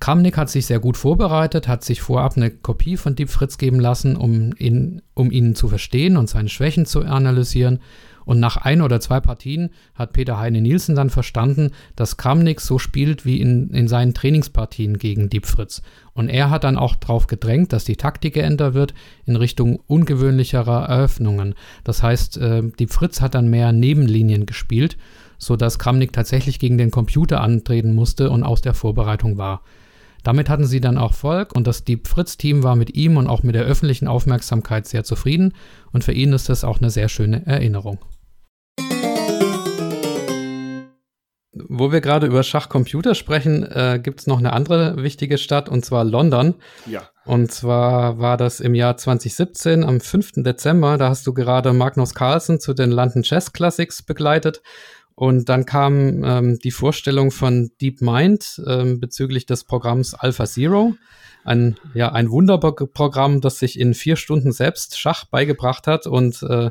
Speaker 4: Kramnik hat sich sehr gut vorbereitet, hat sich vorab eine Kopie von Deep Fritz geben lassen, um ihn, um ihn zu verstehen und seine Schwächen zu analysieren. Und nach ein oder zwei Partien hat Peter Heine Nielsen dann verstanden, dass Kramnik so spielt wie in, in seinen Trainingspartien gegen Deep Fritz. Und er hat dann auch darauf gedrängt, dass die Taktik geändert wird in Richtung ungewöhnlicherer Eröffnungen. Das heißt, äh, Deep Fritz hat dann mehr Nebenlinien gespielt sodass Kramnik tatsächlich gegen den Computer antreten musste und aus der Vorbereitung war. Damit hatten sie dann auch Erfolg und das Deep Fritz-Team war mit ihm und auch mit der öffentlichen Aufmerksamkeit sehr zufrieden und für ihn ist das auch eine sehr schöne Erinnerung. Wo wir gerade über Schachcomputer sprechen, äh, gibt es noch eine andere wichtige Stadt und zwar London.
Speaker 1: Ja.
Speaker 4: Und zwar war das im Jahr 2017 am 5. Dezember. Da hast du gerade Magnus Carlsen zu den London Chess Classics begleitet. Und dann kam ähm, die Vorstellung von DeepMind ähm, bezüglich des Programms Alpha Zero. Ein, ja, ein Wunderprogramm, das sich in vier Stunden selbst Schach beigebracht hat und äh,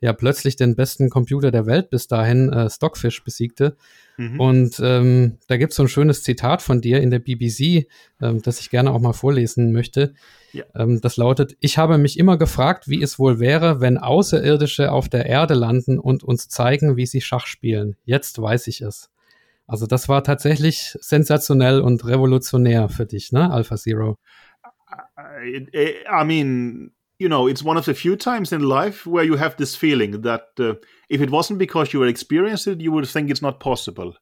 Speaker 4: ja plötzlich den besten Computer der Welt bis dahin, äh, Stockfish, besiegte. Mhm. Und ähm, da gibt es so ein schönes Zitat von dir in der BBC, ähm, das ich gerne auch mal vorlesen möchte. Ja. Ähm, das lautet, ich habe mich immer gefragt, wie es wohl wäre, wenn Außerirdische auf der Erde landen und uns zeigen, wie sie Schach spielen. Jetzt weiß ich es. Also das war tatsächlich sensationell und revolutionär für dich, ne, Alpha Zero?
Speaker 1: I, I mean, you know, it's one of the few times in life where you have this feeling that uh, if it wasn't because you were experienced it, you would think it's not possible.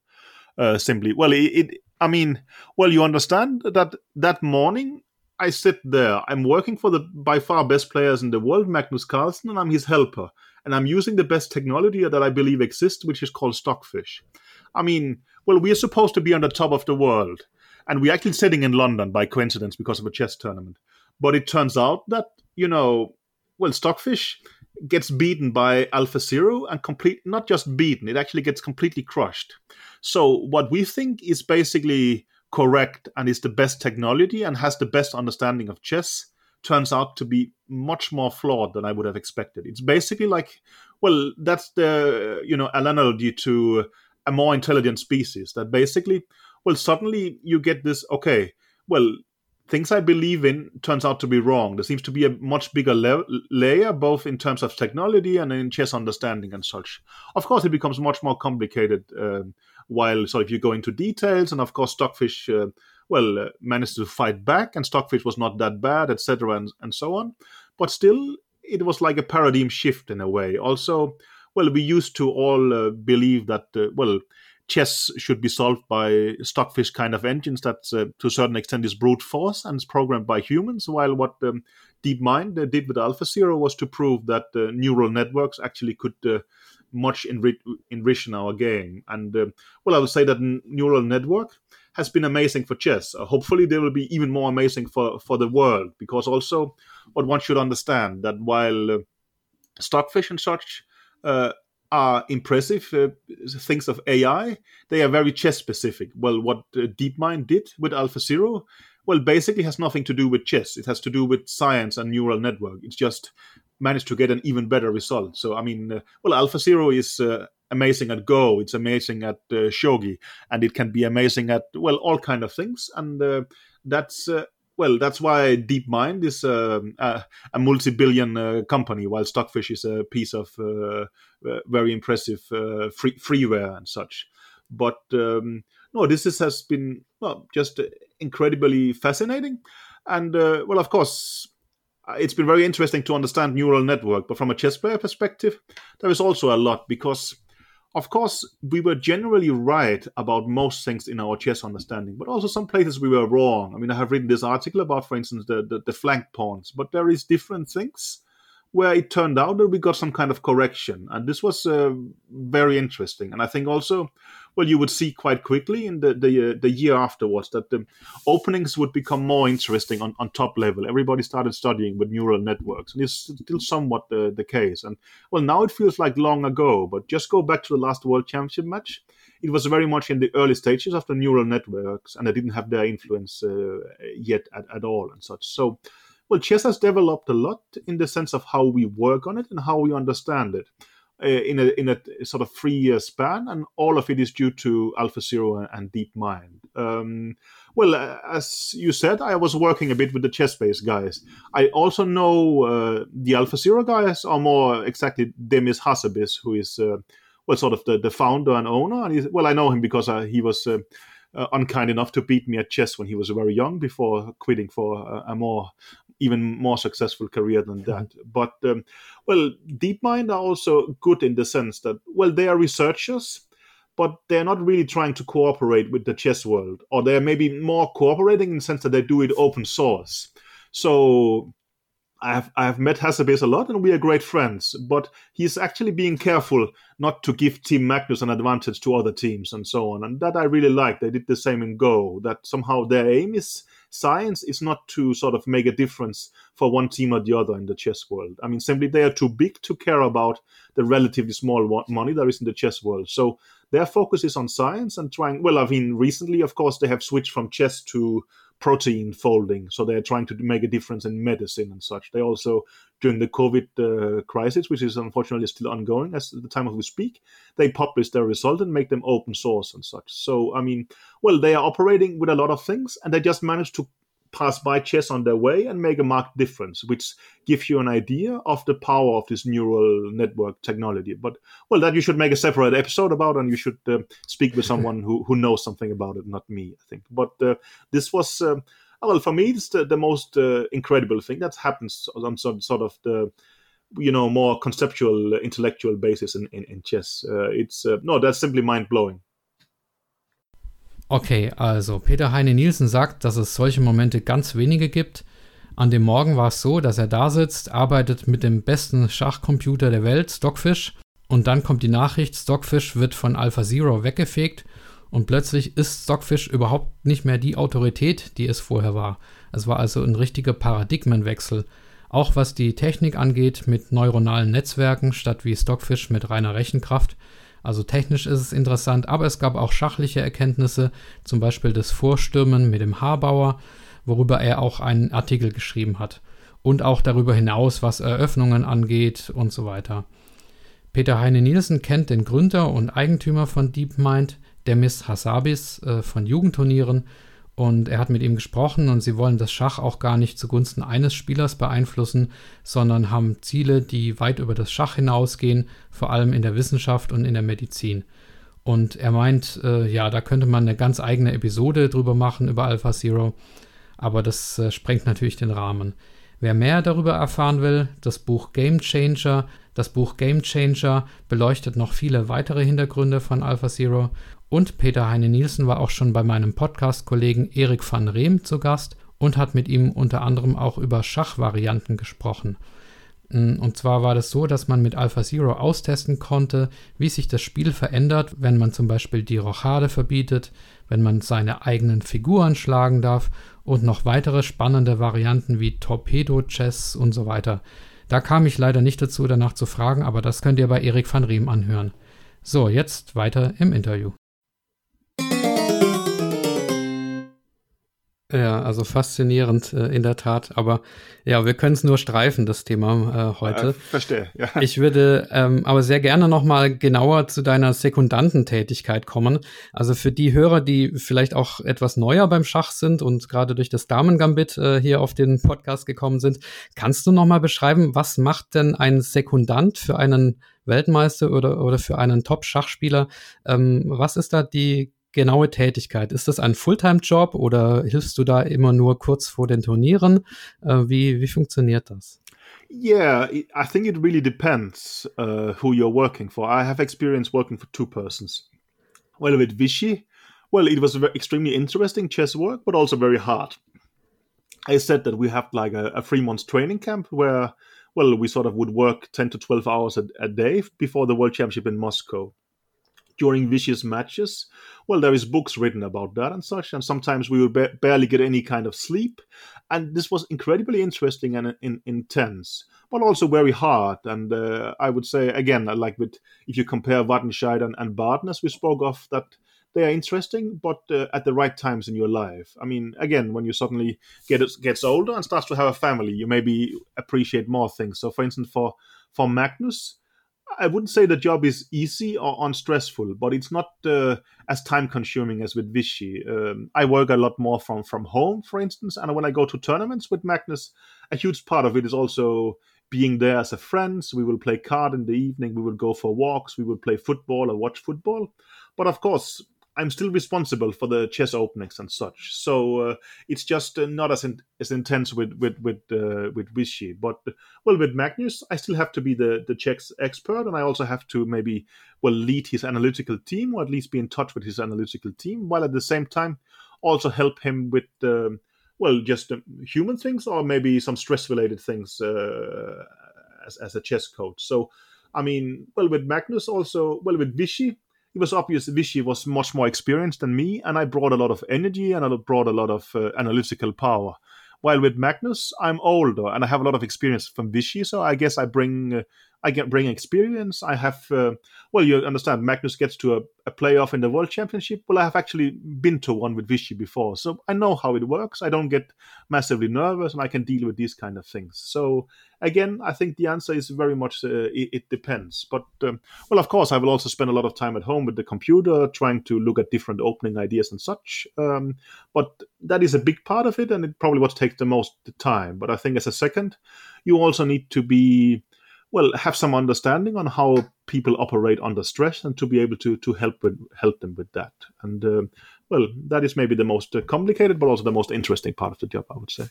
Speaker 1: Uh, simply, well, it, it, I mean, well, you understand that that morning I sit there. I'm working for the by far best players in the world, Magnus Carlsen, and I'm his helper. And I'm using the best technology that I believe exists, which is called Stockfish. I mean, well, we are supposed to be on the top of the world, and we're actually sitting in London by coincidence because of a chess tournament. But it turns out that you know, well, Stockfish gets beaten by Alpha Zero and complete not just beaten, it actually gets completely crushed. So what we think is basically correct and is the best technology and has the best understanding of chess turns out to be much more flawed than I would have expected. It's basically like, well, that's the you know analogy to a more intelligent species. That basically, well, suddenly you get this. Okay, well, things I believe in turns out to be wrong. There seems to be a much bigger le- layer, both in terms of technology and in chess understanding and such. Of course, it becomes much more complicated um, while sort of you go into details. And of course, Stockfish, uh, well, uh, managed to fight back, and Stockfish was not that bad, etc., and, and so on. But still, it was like a paradigm shift in a way. Also, well, we used to all uh, believe that, uh, well, chess should be solved by stockfish kind of engines that uh, to a certain extent is brute force and is programmed by humans while what um, deepmind uh, did with alpha zero was to prove that uh, neural networks actually could uh, much enrich, enrich our game. And uh, well i would say that neural network has been amazing for chess. Uh, hopefully they will be even more amazing for for the world because also what one should understand that while stockfish and such are impressive uh, things of AI. They are very chess specific. Well, what uh, DeepMind did with AlphaZero, well, basically has nothing to do with chess. It has to do with science and neural network. It's just managed to get an even better result. So, I mean, uh, well, AlphaZero is uh, amazing at Go. It's amazing at uh, Shogi, and it can be amazing at well all kind of things. And uh, that's well, that's why DeepMind is um, a, a, multi-billion uh, company, while Stockfish is a piece of uh, uh, very impressive free freeware and such. But um, no, this is, has been well, just incredibly fascinating, and well, of course, it's been very interesting to understand neural network. But from a chess player perspective, there is also a lot because of course, we were generally right about most things in our chess understanding, but also some places we were wrong. I mean, I have written this article about, for instance, the, the, the flank pawns, but there is different things where it turned out that we got some kind of correction. And this was uh, very interesting. And I think also, well, you would see quite quickly in the the, uh, the year afterwards that the openings would become more interesting on, on top level. Everybody started studying with neural networks, and it's still somewhat the, the case. And well, now it feels like long ago, but just go back to the last World Championship match. It was very much in the early stages of the neural networks, and they didn't have their influence uh, yet at, at all and such. So well, chess has developed a lot in the sense of how we work on it and how we understand it uh, in a in a sort of three year span, and all of it is due to AlphaZero and DeepMind. Um, well, uh, as you said, I was working a bit with the Chessbase guys. I also know uh, the AlphaZero guys are more exactly Demis Hassabis, who is uh, well, sort of the, the founder and owner. And well, I know him because uh, he was uh, unkind enough to beat me at chess when he was very young before quitting for a, a more even more successful career than that. Mm-hmm. But um, well, DeepMind are also good in the sense that well, they are researchers, but they're not really trying to cooperate with the chess world, or they're maybe more cooperating in the sense that they do it open source. So I have I have met Hassabis a lot, and we are great friends. But he's actually being careful not to give Team Magnus an advantage to other teams and so on, and that I really like. They did the same in Go. That somehow their aim is science is not to sort of make a difference for one team or the other in the chess world. I mean, simply they are too big to care about the relatively small money there is in the chess world. So their focus is on science and trying. Well, I mean, recently, of course, they have switched from chess to protein folding. So they're trying to make a difference in medicine and such. They also, during the COVID uh, crisis, which is unfortunately still ongoing as the time of we speak, they publish their result and make them open source and such. So, I mean, well, they are operating with a lot of things and they just managed to pass by chess on their way and make a marked difference, which gives you an idea of the power of this neural network technology. But well, that you should make a separate episode about, and you should uh, speak with someone who who knows something about it, not me, I think. But uh, this was. Uh, well, for me, it's the, the most uh, incredible thing that happens on some sort of the you know more conceptual intellectual basis in, in, in chess uh, it's uh, no that's simply mind blowing
Speaker 4: Okay, also Peter Heine Nielsen sagt, dass es solche Momente ganz wenige gibt. An dem Morgen war es so, dass er da sitzt, arbeitet mit dem besten Schachcomputer der Welt, Stockfish, und dann kommt die Nachricht, Stockfish wird von AlphaZero weggefegt und plötzlich ist Stockfish überhaupt nicht mehr die Autorität, die es vorher war. Es war also ein richtiger Paradigmenwechsel. Auch was die Technik angeht, mit neuronalen Netzwerken statt wie Stockfish mit reiner Rechenkraft. Also technisch ist es interessant, aber es gab auch schachliche Erkenntnisse, zum Beispiel das Vorstürmen mit dem Haarbauer, worüber er auch einen Artikel geschrieben hat. Und auch darüber hinaus, was Eröffnungen angeht und so weiter. Peter Heine Nielsen kennt den Gründer und Eigentümer von DeepMind, Demis Hassabis, äh, von Jugendturnieren und er hat mit ihm gesprochen und sie wollen das Schach auch gar nicht zugunsten eines Spielers beeinflussen, sondern haben Ziele, die weit über das Schach hinausgehen, vor allem in der Wissenschaft und in der Medizin. Und er meint, äh, ja, da könnte man eine ganz eigene Episode drüber machen über Alpha Zero, aber das äh, sprengt natürlich den Rahmen. Wer mehr darüber erfahren will, das Buch Game Changer. Das Buch Game Changer beleuchtet noch viele weitere Hintergründe von Alpha Zero und Peter Heine Nielsen war auch schon bei meinem Podcast-Kollegen Erik van Reem zu Gast und hat mit ihm unter anderem auch über Schachvarianten gesprochen. Mm, und zwar war das so, dass man mit AlphaZero austesten konnte, wie sich das Spiel verändert, wenn man zum Beispiel die Rochade verbietet, wenn man seine eigenen Figuren schlagen darf und noch weitere spannende Varianten wie Torpedo Chess und so weiter. Da kam ich leider nicht dazu, danach zu fragen, aber das könnt ihr bei Erik van Riem anhören. So, jetzt weiter im Interview. Ja, also faszinierend äh, in der Tat. Aber ja, wir können es nur streifen, das Thema äh, heute. Äh,
Speaker 1: verstehe, ja. <laughs>
Speaker 4: Ich würde ähm, aber sehr gerne noch mal genauer zu deiner Sekundantentätigkeit kommen. Also für die Hörer, die vielleicht auch etwas neuer beim Schach sind und gerade durch das Damen-Gambit äh, hier auf den Podcast gekommen sind, kannst du noch mal beschreiben, was macht denn ein Sekundant für einen Weltmeister oder, oder für einen Top-Schachspieler? Ähm, was ist da die genaue Tätigkeit? Ist das ein Fulltime-Job oder hilfst du da immer nur kurz vor den Turnieren? Äh, wie, wie funktioniert das?
Speaker 1: Yeah, I think it really depends uh, who you're working for. I have experience working for two persons. Well, with Vichy, well, it was extremely interesting chess work, but also very hard. I said that we have like a, a three months training camp where, well, we sort of would work 10 to 12 hours a, a day before the World Championship in Moscow during Vishy's matches. Well, there is books written about that and such, and sometimes we would ba- barely get any kind of sleep. And this was incredibly interesting and in, intense, but also very hard. And uh, I would say again, like with if you compare Wattenscheid and, and as we spoke of, that they are interesting, but uh, at the right times in your life. I mean, again, when you suddenly get gets older and starts to have a family, you maybe appreciate more things. So, for instance, for for Magnus, I wouldn't say the job is easy or unstressful, but it's not uh, as time consuming as with Vishy. Um, I work a lot more from from home, for instance, and when I go to tournaments with Magnus, a huge part of it is also being there as a friend. So we will play card in the evening, we will go for walks, we will play football or watch football. But of course, I'm still responsible for the chess openings and such. So uh, it's just uh, not as in, as intense with with with uh, with Vishy. But well, with Magnus, I still have to be the the chess expert, and I also have to maybe well lead his analytical team, or at least be in touch with his analytical team, while at the same time also help him with. Um, well, just um, human things, or maybe some stress-related things uh, as, as a chess coach. So, I mean, well, with Magnus also, well, with Vishy, it was obvious Vishy was much more experienced than me, and I brought a lot of energy and I brought a lot of uh, analytical power. While with Magnus, I'm older and I have a lot of experience from Vishy, so I guess I bring uh, I get bring experience. I have uh, well, you understand. Magnus gets to a, a playoff in the World Championship. Well, I have actually been to one with Vishy before, so I know how it works. I don't get massively nervous, and I can deal with these kind of things. So again, I think the answer is very much uh, it, it, depends. But um, well, of course, I will also spend a lot of time at home with the computer, trying to look at different opening ideas and such. Um, but that is a big part of it, and it probably what takes the most time. But I think as a second, you also need to be well have some understanding on how people operate under stress and to be able to to help with, help them with that. And uh, well that is maybe the most uh, complicated but also the most interesting part of the job i would say.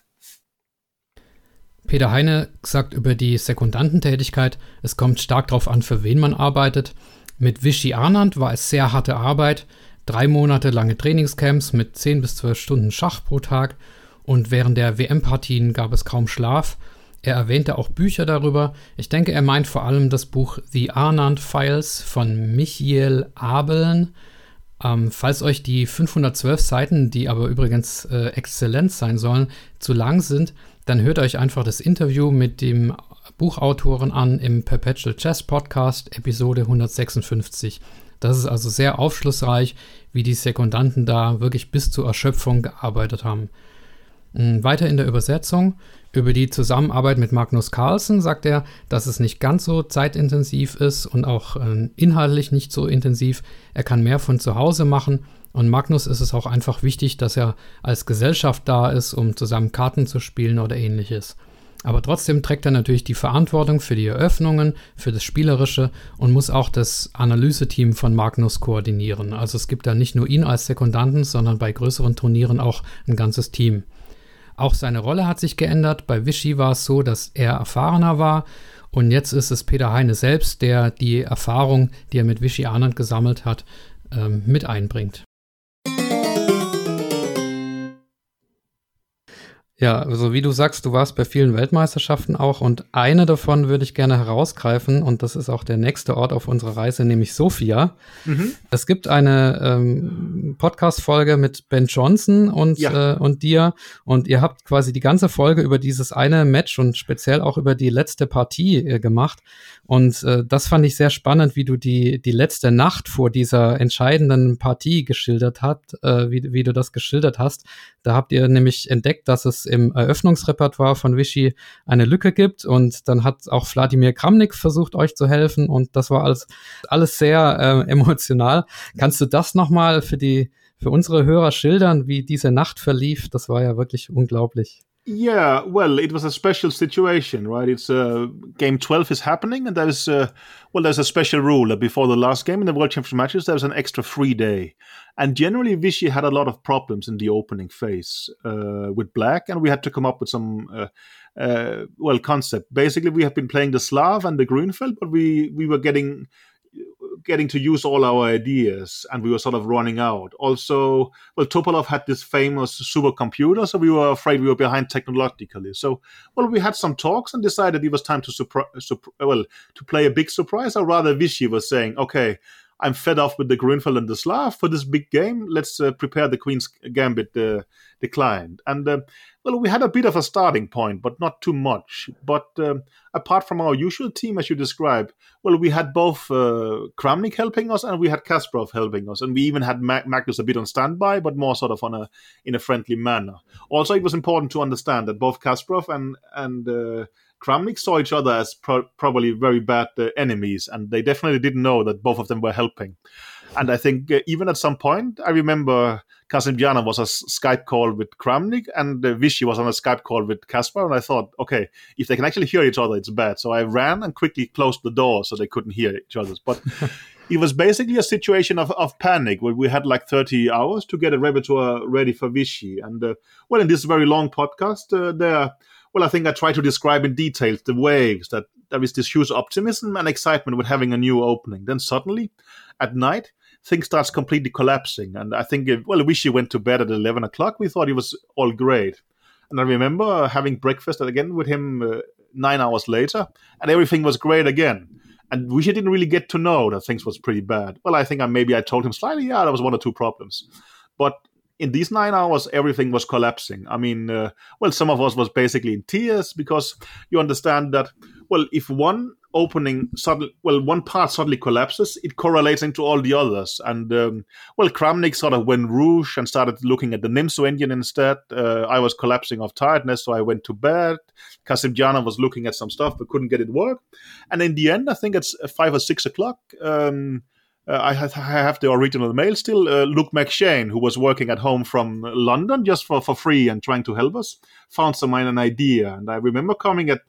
Speaker 4: Peter Heine sagt über die Sekundantentätigkeit, es kommt stark darauf an, für wen man arbeitet. Mit Vichy Arnand war es sehr harte Arbeit, drei Monate lange Trainingscamps mit 10 bis 12 Stunden Schach pro Tag. Und während der WM-Partien gab es kaum Schlaf er erwähnte auch Bücher darüber. Ich denke, er meint vor allem das Buch The Arnand Files von Michiel Abeln. Ähm, falls euch die 512 Seiten, die aber übrigens äh, exzellent sein sollen, zu lang sind, dann hört euch einfach das Interview mit dem Buchautoren an im Perpetual Chess Podcast, Episode 156. Das ist also sehr aufschlussreich, wie die Sekundanten da wirklich bis zur Erschöpfung gearbeitet haben. Hm, weiter in der Übersetzung. Über die Zusammenarbeit mit Magnus Carlsen sagt er, dass es nicht ganz so zeitintensiv ist und auch äh, inhaltlich nicht so intensiv. Er kann mehr von zu Hause machen und Magnus ist es auch einfach wichtig, dass er als Gesellschaft da ist, um zusammen Karten zu spielen oder ähnliches. Aber trotzdem trägt er natürlich die Verantwortung für die Eröffnungen, für das Spielerische und muss auch das Analyseteam von Magnus koordinieren. Also es gibt da nicht nur ihn als Sekundanten, sondern bei größeren Turnieren auch ein ganzes Team. Auch seine Rolle hat sich geändert. Bei Vichy war es so, dass er erfahrener war. Und jetzt ist es Peter Heine selbst, der die Erfahrung, die er mit Vichy Anand gesammelt hat, ähm, mit einbringt. Ja, also wie du sagst, du warst bei vielen Weltmeisterschaften auch und eine davon würde ich gerne herausgreifen und das ist auch der nächste Ort auf unserer Reise, nämlich Sofia. Mhm. Es gibt eine ähm, Podcast-Folge mit Ben Johnson und, ja. äh, und dir und ihr habt quasi die ganze Folge über dieses eine Match und speziell auch über die letzte Partie äh, gemacht und äh, das fand ich sehr spannend, wie du die, die letzte Nacht vor dieser entscheidenden Partie geschildert hast, äh, wie, wie du das geschildert hast. Da habt ihr nämlich entdeckt, dass es im Eröffnungsrepertoire von Vichy eine Lücke gibt und dann hat auch Wladimir Kramnik versucht, euch zu helfen und das war alles, alles sehr äh, emotional. Kannst du das nochmal für die, für unsere Hörer schildern, wie diese Nacht verlief? Das war ja wirklich unglaublich.
Speaker 1: Yeah, well, it was a special situation, right? It's uh, game 12 is happening, and there's uh, well, there's a special rule that before the last game in the World Championship matches, there's an extra free day, and generally Vishy had a lot of problems in the opening phase uh, with Black, and we had to come up with some uh, uh, well concept. Basically, we have been playing the Slav and the Grünfeld, but we we were getting getting to use all our ideas and we were sort of running out. Also, well, Topalov had this famous supercomputer, so we were afraid we were behind technologically. So, well, we had some talks and decided it was time to surprise, well, to play a big surprise, or rather, Vishy was saying, okay, I'm fed off with the the Slav for this big game. Let's uh, prepare the Queen's Gambit uh, declined. And uh, well, we had a bit of a starting point, but not too much. But um, apart from our usual team, as you describe, well, we had both uh, Kramnik helping us and we had Kasparov helping us, and we even had Magnus a bit on standby, but more sort of on a in a friendly manner. Also, it was important to understand that both Kasparov and and uh, Kramnik saw each other as pro- probably very bad uh, enemies, and they definitely didn't know that both of them were helping. And I think uh, even at some point, I remember Kasimjanov was a Skype call with Kramnik, and uh, Vishy was on a Skype call with Kaspar. And I thought, okay, if they can actually hear each other, it's bad. So I ran and quickly closed the door so they couldn't hear each other. But <laughs> it was basically a situation of, of panic where we had like 30 hours to get a repertoire ready for Vishy. And uh, well, in this very long podcast, uh, there well, I think I try to describe in detail the waves that there is this huge optimism and excitement with having a new opening. Then suddenly, at night, things starts completely collapsing. And I think, well, Vishy went to bed at 11 o'clock. We thought it was all great. And I remember having breakfast again with him uh, nine hours later, and everything was great again. And Vishy didn't really get to know that things was pretty bad. Well, I think I, maybe I told him slightly, yeah, there was one or two problems. But in these nine hours, everything was collapsing. I mean, uh, well, some of us was basically in tears because you understand that, well, if one opening suddenly, well, one part suddenly collapses, it correlates into all the others. And, um, well, Kramnik sort of went rouge and started looking at the Nimzo-Indian instead. Uh, I was collapsing of tiredness, so I went to bed. Kasimjanov was looking at some stuff but couldn't get it work. And in the end, I think it's five or six o'clock. Um, I, have, I, have, the original mail still. Uh, Luke McShane, who was working at home from London just for, for free and trying to help us, found some an idea. And I remember coming at,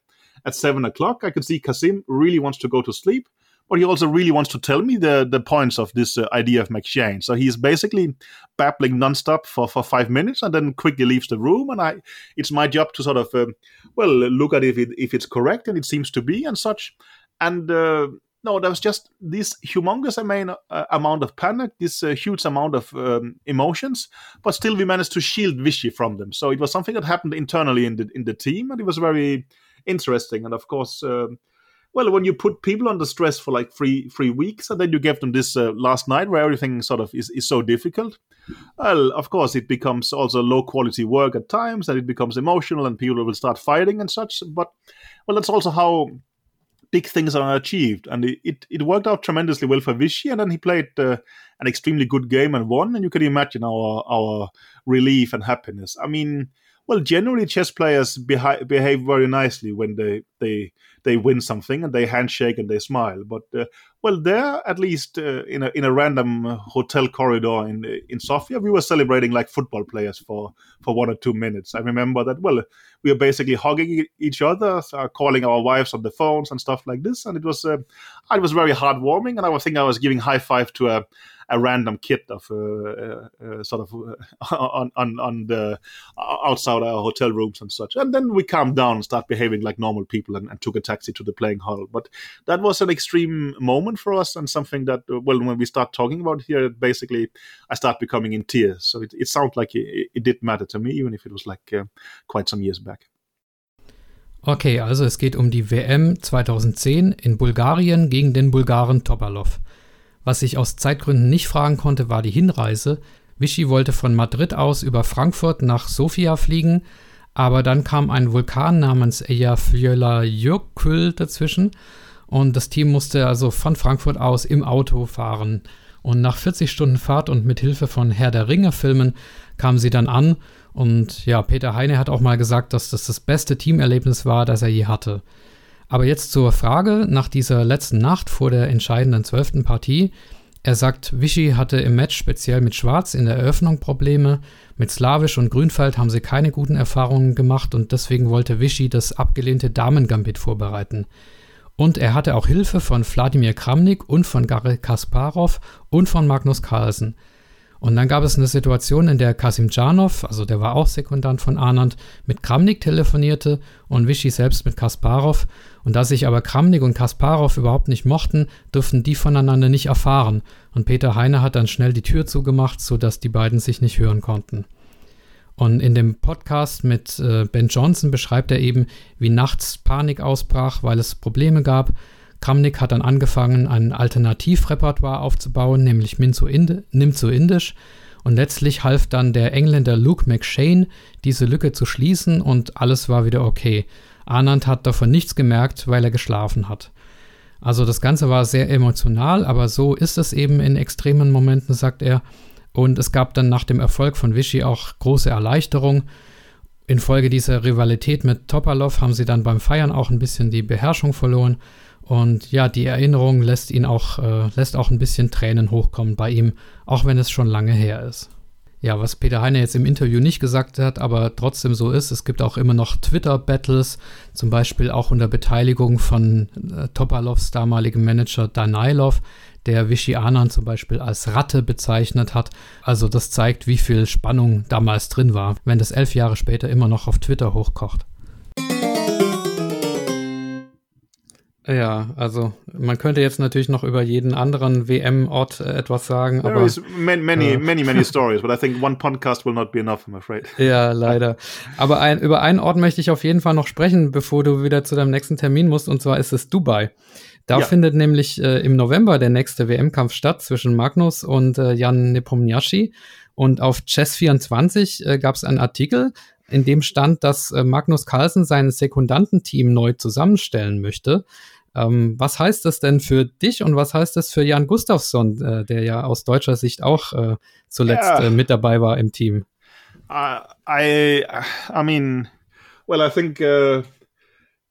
Speaker 1: at seven o'clock. I could see Kasim really wants to go to sleep, but he also really wants to tell me the, the points of this uh, idea of McShane. So he's basically babbling nonstop for, for five minutes and then quickly leaves the room. And I, it's my job to sort of, um, well, look at if it, if it's correct, and it seems to be and such. And uh, no, there was just this humongous amount, uh, amount of panic, this uh, huge amount of um, emotions, but still we managed to shield Vishy from them. So it was something that happened internally in the in the team, and it was very interesting. And of course, um, well, when you put people under stress for like three three weeks, and then you give them this uh, last night where everything sort of is, is so difficult, well, of course it becomes also low quality work at times, and it becomes emotional, and people will start fighting and such. But well, that's also how big things are achieved. And it, it, worked out tremendously well for Vishy. And then he played uh, an extremely good game and won. And you can imagine our, our relief and happiness. I mean, well, generally chess players beha- behave very nicely when they, they they win something and they handshake and they smile. But uh, well, there at least uh, in a in a random hotel corridor in in Sofia, we were celebrating like football players for for one or two minutes. I remember that. Well, we were basically hugging each other, uh, calling our wives on the phones and stuff like this, and it was uh, it was very heartwarming. And I think I was giving high five to a a random kid of uh, uh, uh sort of <laughs> on, on on the outside our hotel rooms and such. And then we calm down and start behaving like normal people people and, and, took a taxi to the playing hall. But that was an extreme moment for us and something that, uh, well, when we start talking about here, basically I start becoming in tears. So it, it sounds like it, it, did matter to me, even if it was like uh, quite some years back.
Speaker 4: Okay, also es geht um die WM 2010 in Bulgarien gegen den Bulgaren Topalov. Was ich aus Zeitgründen nicht fragen konnte, war die Hinreise. Vichy wollte von Madrid aus über Frankfurt nach Sofia fliegen, aber dann kam ein Vulkan namens Eyjafjallajökull dazwischen und das Team musste also von Frankfurt aus im Auto fahren. Und nach 40 Stunden Fahrt und mit Hilfe von Herr der Ringe Filmen kamen sie dann an und ja, Peter Heine hat auch mal gesagt, dass das das beste Teamerlebnis war, das er je hatte. Aber jetzt zur Frage nach dieser letzten Nacht vor der entscheidenden zwölften Partie. Er sagt, Vichy hatte im Match speziell mit Schwarz in der Eröffnung Probleme. Mit Slawisch und Grünfeld haben sie keine guten Erfahrungen gemacht und deswegen wollte Vichy das abgelehnte Damengambit vorbereiten. Und er hatte auch Hilfe von Wladimir Kramnik und von Garry Kasparov und von Magnus Carlsen. Und dann gab es eine Situation, in der Kasim Janov, also der war auch Sekundant von Anand, mit Kramnik telefonierte und Vichy selbst mit Kasparov. Und da sich aber Kramnik und Kasparov überhaupt nicht mochten, durften die voneinander nicht erfahren. Und Peter Heine hat dann schnell die Tür zugemacht, sodass die beiden sich nicht hören konnten. Und in dem Podcast mit äh, Ben Johnson beschreibt er eben, wie nachts Panik ausbrach, weil es Probleme gab Kramnik hat dann angefangen, ein Alternativrepertoire aufzubauen, nämlich Nimmt so Indisch. Und letztlich half dann der Engländer Luke McShane, diese Lücke zu schließen und alles war wieder okay. Anand hat davon nichts gemerkt, weil er geschlafen hat. Also das Ganze war sehr emotional, aber so ist es eben in extremen Momenten, sagt er. Und es gab dann nach dem Erfolg von Vichy auch große Erleichterung. Infolge dieser Rivalität mit Topalov haben sie dann beim Feiern auch ein bisschen die Beherrschung verloren. Und ja, die Erinnerung lässt ihn auch, äh, lässt auch ein bisschen Tränen hochkommen bei ihm, auch wenn es schon lange her ist. Ja, was Peter Heine jetzt im Interview nicht gesagt hat, aber trotzdem so ist, es gibt auch immer noch Twitter-Battles, zum Beispiel auch unter Beteiligung von äh, Topalovs damaligem Manager Danailov, der Vichy Anand zum Beispiel als Ratte bezeichnet hat. Also das zeigt, wie viel Spannung damals drin war, wenn das elf Jahre später immer noch auf Twitter hochkocht. Ja, also man könnte jetzt natürlich noch über jeden anderen WM-Ort äh, etwas sagen. There aber, is
Speaker 1: many, many, äh, many, many stories, but I think one podcast will not be enough, I'm afraid. <laughs>
Speaker 4: Ja, leider. Aber ein, über einen Ort möchte ich auf jeden Fall noch sprechen, bevor du wieder zu deinem nächsten Termin musst, und zwar ist es Dubai. Da ja. findet nämlich äh, im November der nächste WM-Kampf statt zwischen Magnus und äh, Jan Nepomniachtchi. Und auf Chess24 äh, gab es einen Artikel, in dem stand, dass äh, Magnus Carlsen sein Sekundantenteam neu zusammenstellen möchte. Ähm, was heißt das denn für dich und was heißt das für Jan Gustafsson, äh, der ja aus deutscher Sicht auch äh, zuletzt yeah. Äh, mit dabei war im Team?
Speaker 1: Uh, I, I mean, well, I think uh,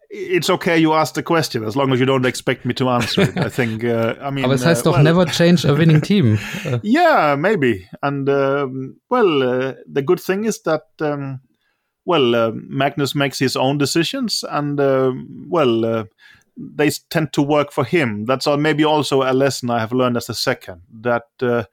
Speaker 1: it's okay you ask the question as long as you don't expect me to answer it. I think, uh, I mean,
Speaker 4: aber es heißt uh, doch well, never change a winning team. <laughs>
Speaker 1: yeah, maybe. And um, well, uh, the good thing is that. Um, well, uh, Magnus makes his own decisions, and uh, well, uh, they tend to work for him. That's maybe also a lesson I have learned as a second. That uh,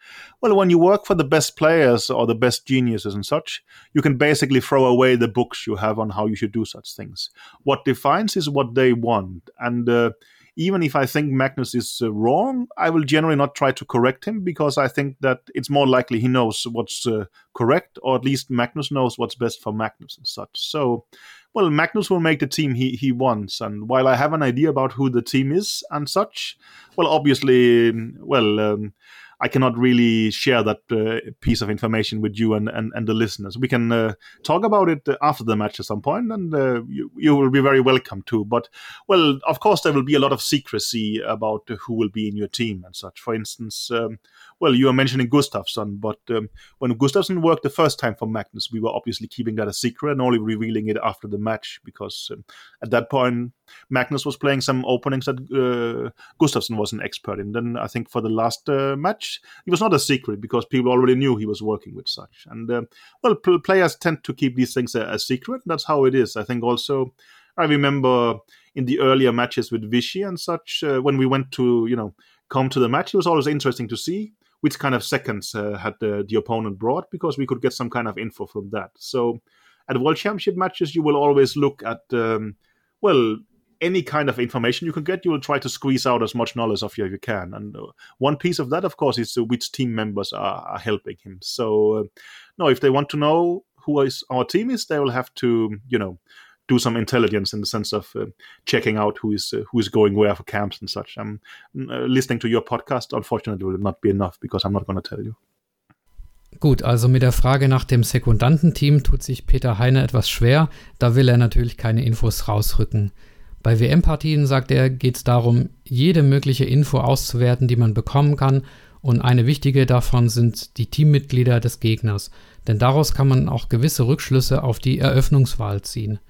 Speaker 1: well, when you work for the best players or the best geniuses and such, you can basically throw away the books you have on how you should do such things. What defines is what they want, and uh, even if I think Magnus is uh, wrong, I will generally not try to correct him because I think that it's more likely he knows what's uh, correct, or at least Magnus knows what's best for Magnus and such. So, well, Magnus will make the team he, he wants. And while I have an idea about who the team is and such, well, obviously, well, um, I cannot really share that uh, piece of information with you and, and, and the listeners. We can uh, talk about it after the match at some point, and uh, you, you will be very welcome to. But, well, of course, there will be a lot of secrecy about who will be in your team and such. For instance, um, well, you are mentioning Gustafsson, but um, when Gustafsson worked the first time for Magnus, we were obviously keeping that a secret and only revealing it after the match because um, at that point, Magnus was playing some openings that uh, Gustafsson was an expert in. Then I think for the last uh, match, it was not a secret because people already knew he was working with such. And uh, well, players tend to keep these things a, a secret. That's how it is. I think also, I remember in the earlier matches with Vishy and such, uh, when we went to, you know, come to the match, it was always interesting to see which kind of seconds uh, had the, the opponent brought because we could get some kind of info from that. So at World Championship matches, you will always look at, um, well, any kind of information you can get, you will try to squeeze out as much knowledge of you as you can. And uh, one piece of that, of course, is uh, which team members are, are helping him. So, uh, no, if they want to know who is our team is, they will have to, you know, do some intelligence in the sense of uh, checking out who is who is going where for camps and such. I'm uh, listening to your podcast. Unfortunately, will not be enough because I'm not going to tell you.
Speaker 4: Gut, also mit der Frage nach dem Sekundantenteam tut sich Peter Heine etwas schwer. Da will er natürlich keine Infos rausrücken. Bei WM-Partien, sagt er, geht es darum, jede mögliche Info auszuwerten, die man bekommen kann. Und eine wichtige davon sind die Teammitglieder des Gegners. Denn daraus kann man auch gewisse Rückschlüsse auf die Eröffnungswahl ziehen.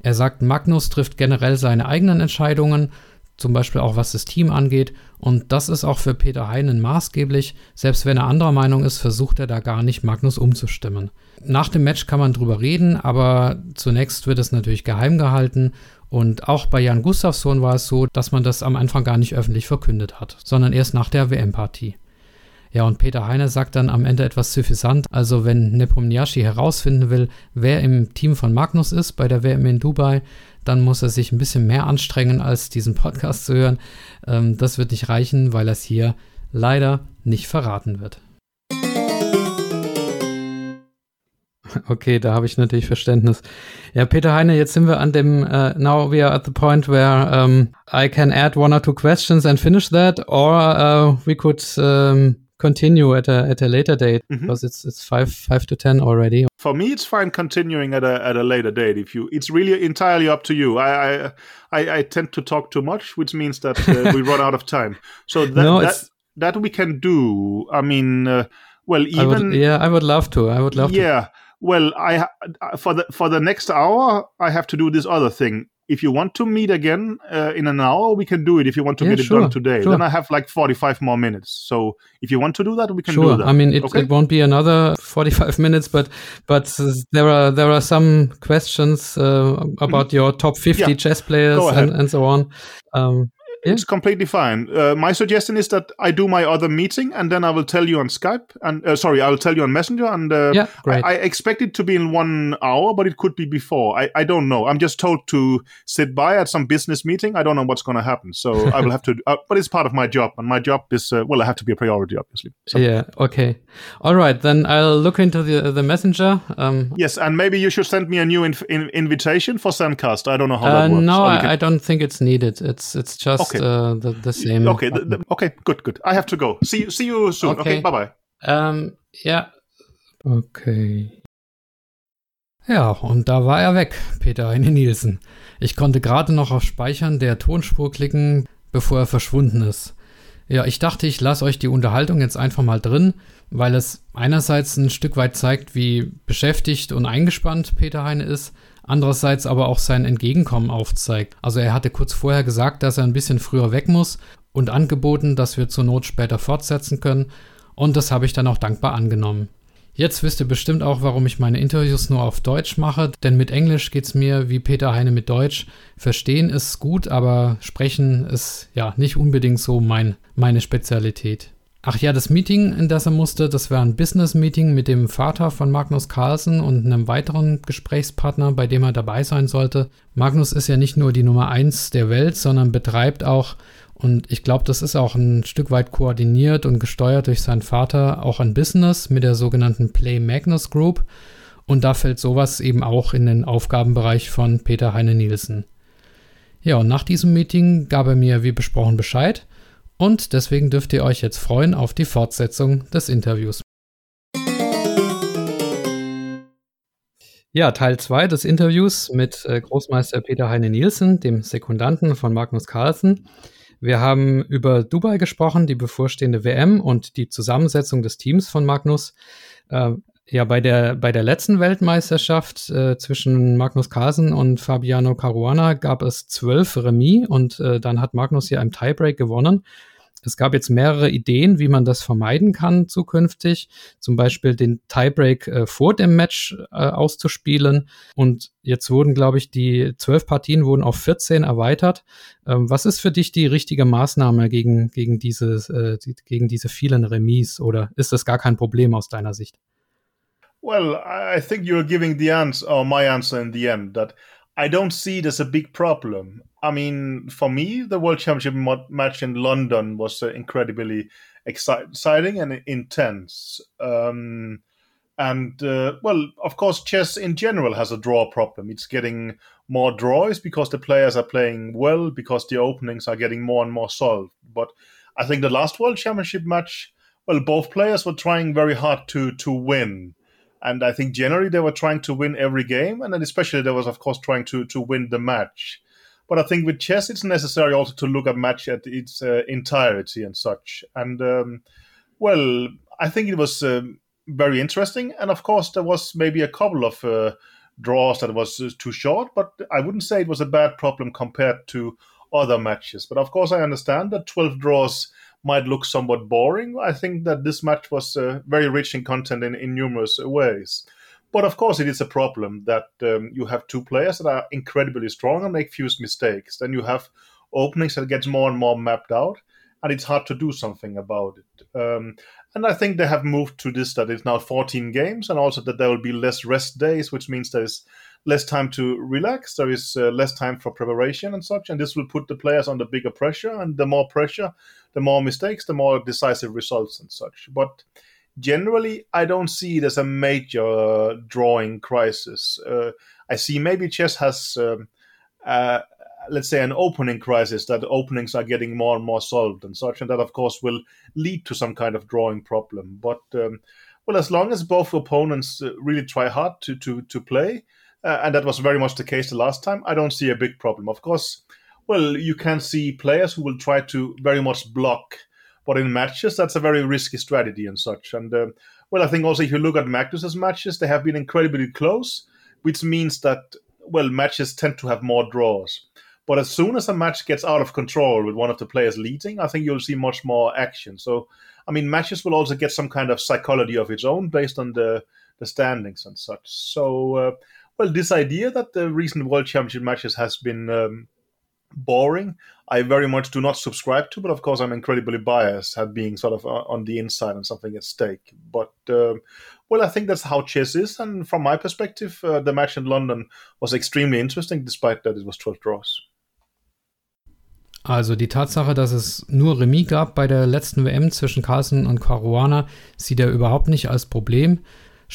Speaker 4: Er sagt, Magnus trifft generell seine eigenen Entscheidungen zum Beispiel auch was das Team angeht. Und das ist auch für Peter Heinen maßgeblich. Selbst wenn er anderer Meinung ist, versucht er da gar nicht, Magnus umzustimmen. Nach dem Match kann man drüber reden, aber zunächst wird es natürlich geheim gehalten. Und auch bei Jan Gustafsson war es so, dass man das am Anfang gar nicht öffentlich verkündet hat, sondern erst nach der WM-Partie. Ja, und Peter Heine sagt dann am Ende etwas suffisant. Also, wenn Nepomniachtchi herausfinden will, wer im Team von Magnus ist bei der WM in Dubai, dann muss er sich ein bisschen mehr anstrengen, als diesen Podcast zu hören. Ähm, das wird nicht reichen, weil es hier leider nicht verraten wird. Okay, da habe ich natürlich Verständnis. Ja, Peter Heine, jetzt sind wir an dem, uh, now we are at the point where um, I can add one or two questions and finish that, or uh, we could um, continue at a at a later date mm-hmm. because it's it's five five to ten already.
Speaker 1: For me, it's fine continuing at a at a later date. If you, it's really entirely up to you. I I I, I tend to talk too much, which means that uh, we run out of time. So <laughs> that no, that, that we can do. I mean, uh, well, even
Speaker 4: I would, yeah, I would love to. I would love
Speaker 1: yeah,
Speaker 4: to.
Speaker 1: Yeah. Well, I for the for the next hour, I have to do this other thing if you want to meet again uh, in an hour, we can do it. If you want to yeah, get it done today, sure. then I have like 45 more minutes. So if you want to do that, we can
Speaker 4: sure.
Speaker 1: do that.
Speaker 4: I mean, it, okay? it won't be another 45 <laughs> minutes, but but there are there are some questions uh, about mm-hmm. your top 50 yeah. chess players and, and, so on. Um.
Speaker 1: It's completely fine. Uh, my suggestion is that I do my other meeting and then I will tell you on Skype and uh, sorry, I will tell you on Messenger. And uh, yeah, great. I, I, expect it to be in one hour, but it could be before. I, I don't know. I'm just told to sit by at some business meeting. I don't know what's going to happen, so <laughs> I will have to. Uh, but it's part of my job, and my job is uh, well, I have to be a priority, obviously.
Speaker 4: So. Yeah. Okay. All right. Then I'll look into the the messenger.
Speaker 1: Um, yes, and maybe you should send me a new inv- in- invitation for Sendcast. I don't know how that
Speaker 4: uh,
Speaker 1: works.
Speaker 4: No, I, can... I, don't think it's needed. It's it's just. Okay okay. uh, the, the same.
Speaker 1: Okay, the, okay, good, good. I have to go. See you, see you soon. Okay, okay bye bye.
Speaker 4: Ähm, ja, okay. Ja, und da war er weg, Peter Heine Nielsen. Ich konnte gerade noch auf Speichern der Tonspur klicken, bevor er verschwunden ist. Ja, ich dachte, ich lasse euch die Unterhaltung jetzt einfach mal drin, weil es einerseits ein Stück weit zeigt, wie beschäftigt und eingespannt Peter Heine ist andererseits aber auch sein Entgegenkommen aufzeigt. Also er hatte kurz vorher gesagt, dass er ein bisschen früher weg muss und angeboten, dass wir zur Not später fortsetzen können und das habe ich dann auch dankbar angenommen. Jetzt wisst ihr bestimmt auch, warum ich meine Interviews nur auf Deutsch mache, denn mit Englisch geht es mir wie Peter Heine mit Deutsch. Verstehen ist gut, aber sprechen ist ja nicht unbedingt so mein, meine Spezialität. Ach ja, das Meeting, in das er musste, das war ein Business-Meeting mit dem Vater von Magnus Carlsen und einem weiteren Gesprächspartner, bei dem er dabei sein sollte. Magnus ist ja nicht nur die Nummer eins der Welt, sondern betreibt auch, und ich glaube, das ist auch ein Stück weit koordiniert und gesteuert durch seinen Vater, auch ein Business mit der sogenannten Play Magnus Group. Und da fällt sowas eben auch in den Aufgabenbereich von Peter Heine Nielsen. Ja, und nach diesem Meeting gab er mir wie besprochen Bescheid und deswegen dürft ihr euch jetzt freuen auf die Fortsetzung des Interviews. Ja, Teil 2 des Interviews mit äh, Großmeister Peter Heine Nielsen, dem Sekundanten von Magnus Carlsen. Wir haben über Dubai gesprochen, die bevorstehende WM und die Zusammensetzung des Teams von Magnus. Äh, ja, bei der, bei der letzten Weltmeisterschaft äh, zwischen Magnus Carlsen und Fabiano Caruana gab es zwölf Remis und äh, dann hat Magnus hier im Tiebreak gewonnen. Es gab jetzt mehrere Ideen, wie man das vermeiden kann zukünftig. Zum Beispiel den Tiebreak äh, vor dem Match äh, auszuspielen. Und jetzt wurden, glaube ich, die zwölf Partien wurden auf 14 erweitert. Ähm, was ist für dich die richtige Maßnahme gegen, gegen, dieses, äh, die, gegen diese vielen Remis? Oder ist das gar kein Problem aus deiner Sicht?
Speaker 1: Well, I think you're giving the answer, or my answer in the end, that I don't see it as a big problem. I mean, for me, the World Championship match in London was uh, incredibly exciting and intense. Um, and uh, well, of course, chess in general has a draw problem. It's getting more draws because the players are playing well, because the openings are getting more and more solved. But I think the last World Championship match, well, both players were trying very hard to to win. And I think generally they were trying to win every game, and then especially they was, of course, trying to to win the match. But I think with chess, it's necessary also to look at match at its uh, entirety and such. And um, well, I think it was um, very interesting. And of course, there was maybe a couple of uh, draws that was uh, too short, but I wouldn't say it was a bad problem compared to other matches. But of course, I understand that 12 draws might look somewhat boring. I think that this match was uh, very rich in content in, in numerous ways. But of course, it is a problem that um, you have two players that are incredibly strong and make few mistakes. Then you have openings that gets more and more mapped out, and it's hard to do something about it. Um, and I think they have moved to this that it's now 14 games, and also that there will be less rest days, which means there is less time to relax. There is uh, less time for preparation and such, and this will put the players under bigger pressure. And the more pressure, the more mistakes, the more decisive results and such. But generally, I don't see it as a major uh, drawing crisis. Uh, I see maybe chess has, um, uh, let's say, an opening crisis that openings are getting more and more solved and such, and that of course will lead to some kind of drawing problem. But um, well, as long as both opponents uh, really try hard to to to play, uh, and that was very much the case the last time, I don't see a big problem. Of course well, you can see players who will try to very much block, but in matches, that's a very risky strategy and such. And uh, well, I think also if you look at Magnus's matches, they have been incredibly close, which means that well, matches tend to have more draws. But as soon as a match gets out of control with one of the players leading, I think you'll see much more action. So, I mean, matches will also get some kind of psychology of its own based on the the standings and such. So, uh, well, this idea that the recent World Championship matches has been um, boring. I very much do not subscribe to, but of course I'm incredibly biased at being sort of uh, on the inside and something at stake. But um, well, I think that's how chess is, and from my perspective, uh, the match in London was extremely interesting, despite that it was 12 draws.
Speaker 4: Also die Tatsache, dass es nur Remis gab bei der letzten WM zwischen Carlsen und Caruana, sieht er überhaupt nicht als Problem.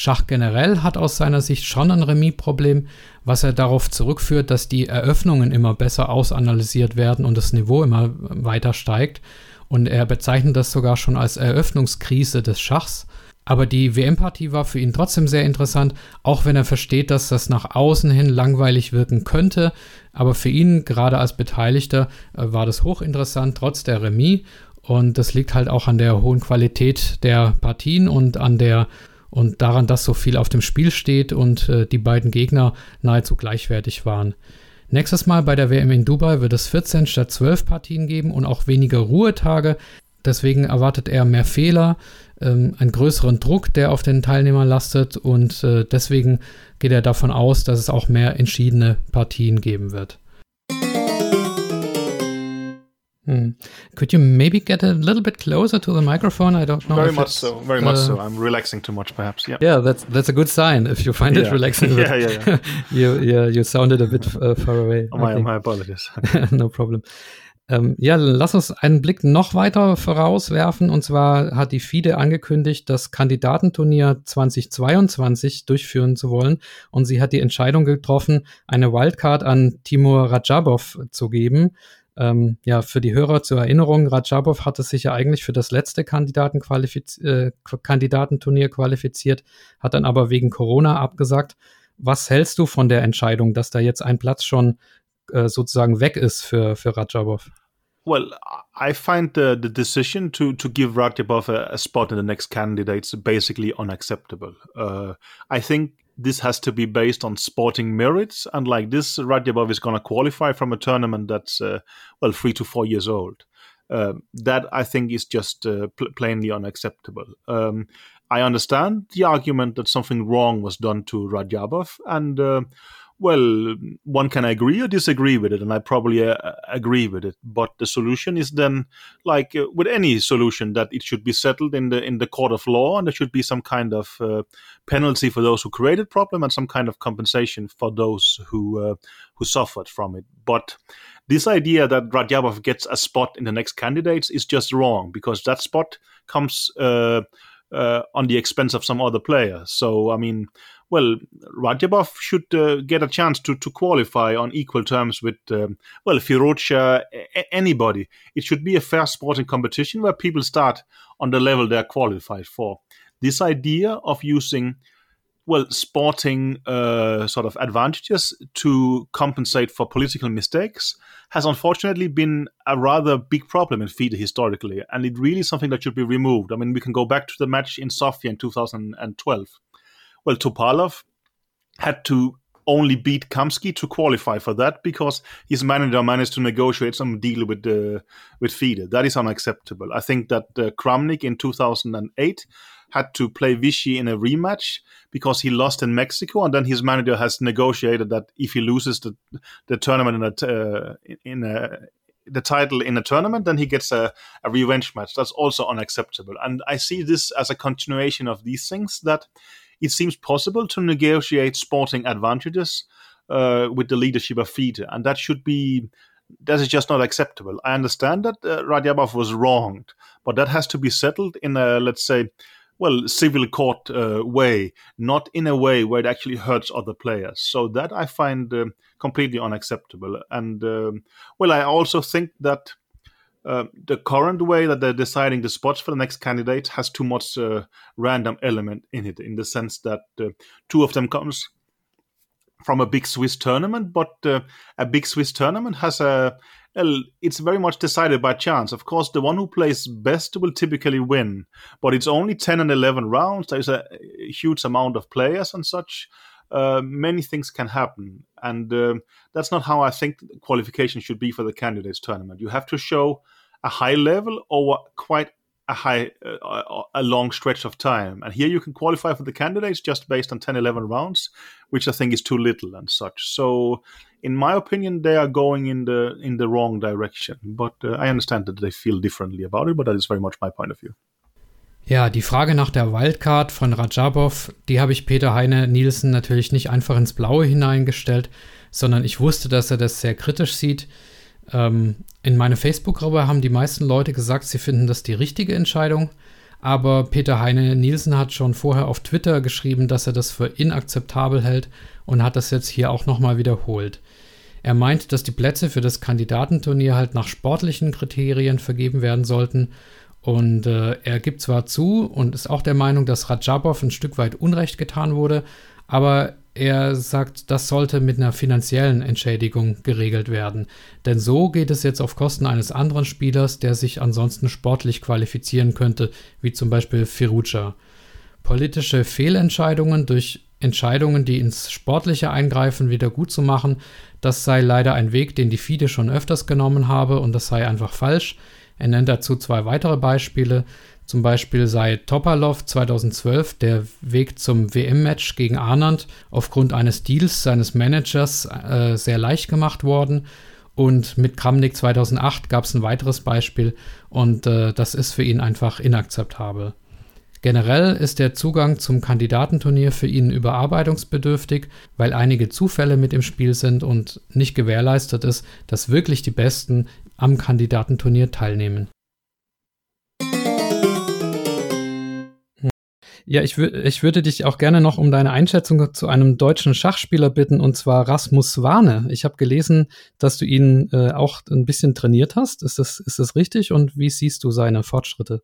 Speaker 4: Schach generell hat aus seiner Sicht schon ein Remis-Problem, was er darauf zurückführt, dass die Eröffnungen immer besser ausanalysiert werden und das Niveau immer weiter steigt. Und er bezeichnet das sogar schon als Eröffnungskrise des Schachs. Aber die WM-Partie war für ihn trotzdem sehr interessant, auch wenn er versteht, dass das nach außen hin langweilig wirken könnte. Aber für ihn, gerade als Beteiligter, äh, war das hochinteressant, trotz der Remis. Und das liegt halt auch an der hohen Qualität der Partien und an der und daran, dass so viel auf dem Spiel steht und äh, die beiden Gegner nahezu gleichwertig waren. Nächstes Mal bei der WM in Dubai wird es 14 statt 12 Partien geben und auch weniger Ruhetage. Deswegen erwartet er mehr Fehler, ähm, einen größeren Druck, der auf den Teilnehmern lastet und äh, deswegen geht er davon aus, dass es auch mehr entschiedene Partien geben wird. Hmm. Could you maybe get a little bit closer to the microphone? I don't know.
Speaker 1: Very much so. Very much uh, so. I'm relaxing too much, perhaps. Yeah.
Speaker 4: Yeah, that's that's a good sign. If you find yeah. it relaxing, <laughs>
Speaker 1: yeah, yeah, yeah. <laughs>
Speaker 4: you yeah you sounded a bit uh, far away.
Speaker 1: Oh, my, my apologies. <laughs>
Speaker 4: no problem. Ähm, ja, lass uns einen Blick noch weiter vorauswerfen. Und zwar hat die FIDE angekündigt, das Kandidatenturnier 2022 durchführen zu wollen. Und sie hat die Entscheidung getroffen, eine Wildcard an Timur Rajabov zu geben. Ähm, ja, für die Hörer zur Erinnerung, Rajabov hatte sich ja eigentlich für das letzte Kandidatenqualifiz äh, Kandidatenturnier qualifiziert, hat dann aber wegen Corona abgesagt. Was hältst du von der Entscheidung, dass da jetzt ein Platz schon äh, sozusagen weg ist für, für Rajabov?
Speaker 1: Well, I find the, the decision to, to give Rajabov a, a spot in the next candidates basically unacceptable. Uh, I think this has to be based on sporting merits. And like this, Radjabov is going to qualify from a tournament that's, uh, well, three to four years old. Uh, that I think is just uh, pl- plainly unacceptable. Um, I understand the argument that something wrong was done to Radjabov, and uh, well, one can agree or disagree with it, and I probably uh, agree with it. But the solution is then, like uh, with any solution, that it should be settled in the in the court of law, and there should be some kind of uh, penalty for those who created problem, and some kind of compensation for those who uh, who suffered from it. But this idea that Radjabov gets a spot in the next candidates is just wrong because that spot comes uh, uh, on the expense of some other player. So I mean well, Radjabov should uh, get a chance to, to qualify on equal terms with, um, well, Firouzja, a- anybody. It should be a fair sporting competition where people start on the level they're qualified for. This idea of using, well, sporting uh, sort of advantages to compensate for political mistakes has unfortunately been a rather big problem in FIDE historically, and it really is something that should be removed. I mean, we can go back to the match in Sofia in 2012 well, Topalov had to only beat Kamsky to qualify for that because his manager managed to negotiate some deal with uh, with FIDE. That is unacceptable. I think that uh, Kramnik in 2008 had to play Vishy in a rematch because he lost in Mexico, and then his manager has negotiated that if he loses the the tournament in a uh, in a the title in a tournament, then he gets a, a revenge match. That's also unacceptable. And I see this as a continuation of these things that it seems possible to negotiate sporting advantages uh, with the leadership of FIDE, and that should be that is just not acceptable. I understand that uh, was wronged, but that has to be settled in a let's say well, civil court uh, way, not in a way where it actually hurts other players. So that I find uh, completely unacceptable. And um, well, I also think that uh, the current way that they're deciding the spots for the next candidate has too much uh, random element in it, in the sense that uh, two of them comes from a big Swiss tournament, but uh, a big Swiss tournament has a well, it's very much decided by chance. Of course, the one who plays best will typically win, but it's only 10 and 11 rounds. There's a huge amount of players and such. Uh, many things can happen. And uh, that's not how I think qualification should be for the candidates tournament. You have to show a high level over quite a high uh, a long stretch of time and here you can qualify for the candidates just based on 10 11 rounds which i think is too little and such so in my opinion they are going in the in the wrong direction but uh, i understand that they feel differently about it but that is very much my point of view
Speaker 4: Ja, die Frage nach der Wildcard von Rajabov, die habe ich Peter Heine Nielsen natürlich nicht einfach ins Blaue hineingestellt, sondern ich wusste, dass er das sehr kritisch sieht. Ähm, in meine Facebook-Gruppe haben die meisten Leute gesagt, sie finden das die richtige Entscheidung. Aber Peter Heine Nielsen hat schon vorher auf Twitter geschrieben, dass er das für inakzeptabel hält und hat das jetzt hier auch nochmal wiederholt. Er meint, dass die Plätze für das Kandidatenturnier halt nach sportlichen Kriterien vergeben werden sollten und äh, er gibt zwar zu und ist auch der Meinung, dass Rajabov ein Stück weit Unrecht getan wurde, aber er sagt, das sollte mit einer finanziellen Entschädigung geregelt werden. Denn so geht es jetzt auf Kosten eines anderen Spielers, der sich ansonsten sportlich qualifizieren könnte, wie zum Beispiel Firuccia. Politische Fehlentscheidungen durch Entscheidungen, die ins Sportliche eingreifen, wieder gut zu machen, das sei leider ein Weg, den die FIDE schon öfters genommen habe und das sei einfach falsch. Er nennt dazu zwei weitere Beispiele. Zum Beispiel sei Topalov 2012 der Weg zum WM-Match gegen Arnand aufgrund eines Deals seines Managers äh, sehr leicht gemacht worden. Und mit Kramnik 2008 gab es ein weiteres Beispiel und äh, das ist für ihn einfach inakzeptabel. Generell ist der Zugang zum Kandidatenturnier für ihn überarbeitungsbedürftig, weil einige Zufälle mit im Spiel sind und nicht gewährleistet ist, dass wirklich die Besten am Kandidatenturnier teilnehmen. Ja, ich, ich würde dich auch gerne noch um deine Einschätzung zu einem deutschen Schachspieler bitten, und zwar Rasmus Warne. Ich habe gelesen, dass du ihn äh, auch ein bisschen trainiert hast. Ist das, ist das richtig? Und wie siehst du seine Fortschritte?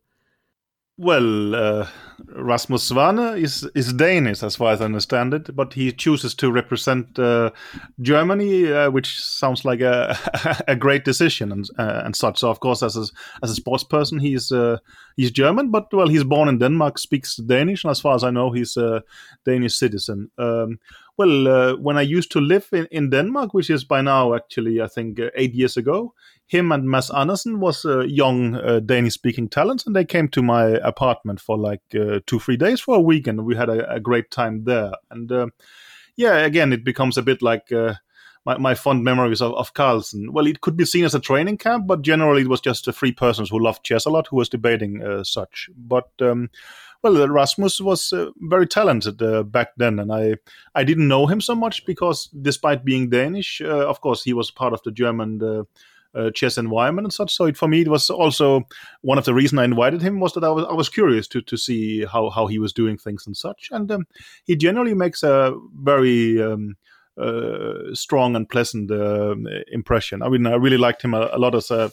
Speaker 1: Well, uh, Rasmus Svane is is Danish, as far as I understand it, but he chooses to represent uh, Germany, uh, which sounds like a <laughs> a great decision and uh, and such. So, of course, as a, as a sports person, he's uh, he's German, but well, he's born in Denmark, speaks Danish, and as far as I know, he's a Danish citizen. Um, well, uh, when I used to live in, in Denmark, which is by now actually I think eight years ago, him and Mads Andersen was a young uh, Danish-speaking talents, and they came to my apartment for like uh, two, three days for a week, and we had a, a great time there. And uh, yeah, again, it becomes a bit like uh, my, my fond memories of, of Carlsen. Well, it could be seen as a training camp, but generally it was just uh, three persons who loved chess a lot who was debating uh, such. But um, well, Rasmus was uh, very talented uh, back then, and I I didn't know him so much because despite being Danish, uh, of course he was part of the German. Uh, chess environment and such. So it, for me, it was also one of the reasons I invited him was that I was I was curious to to see how how he was doing things and such. And um, he generally makes a very um, uh, strong and pleasant uh, impression. I mean, I really liked him a, a lot as a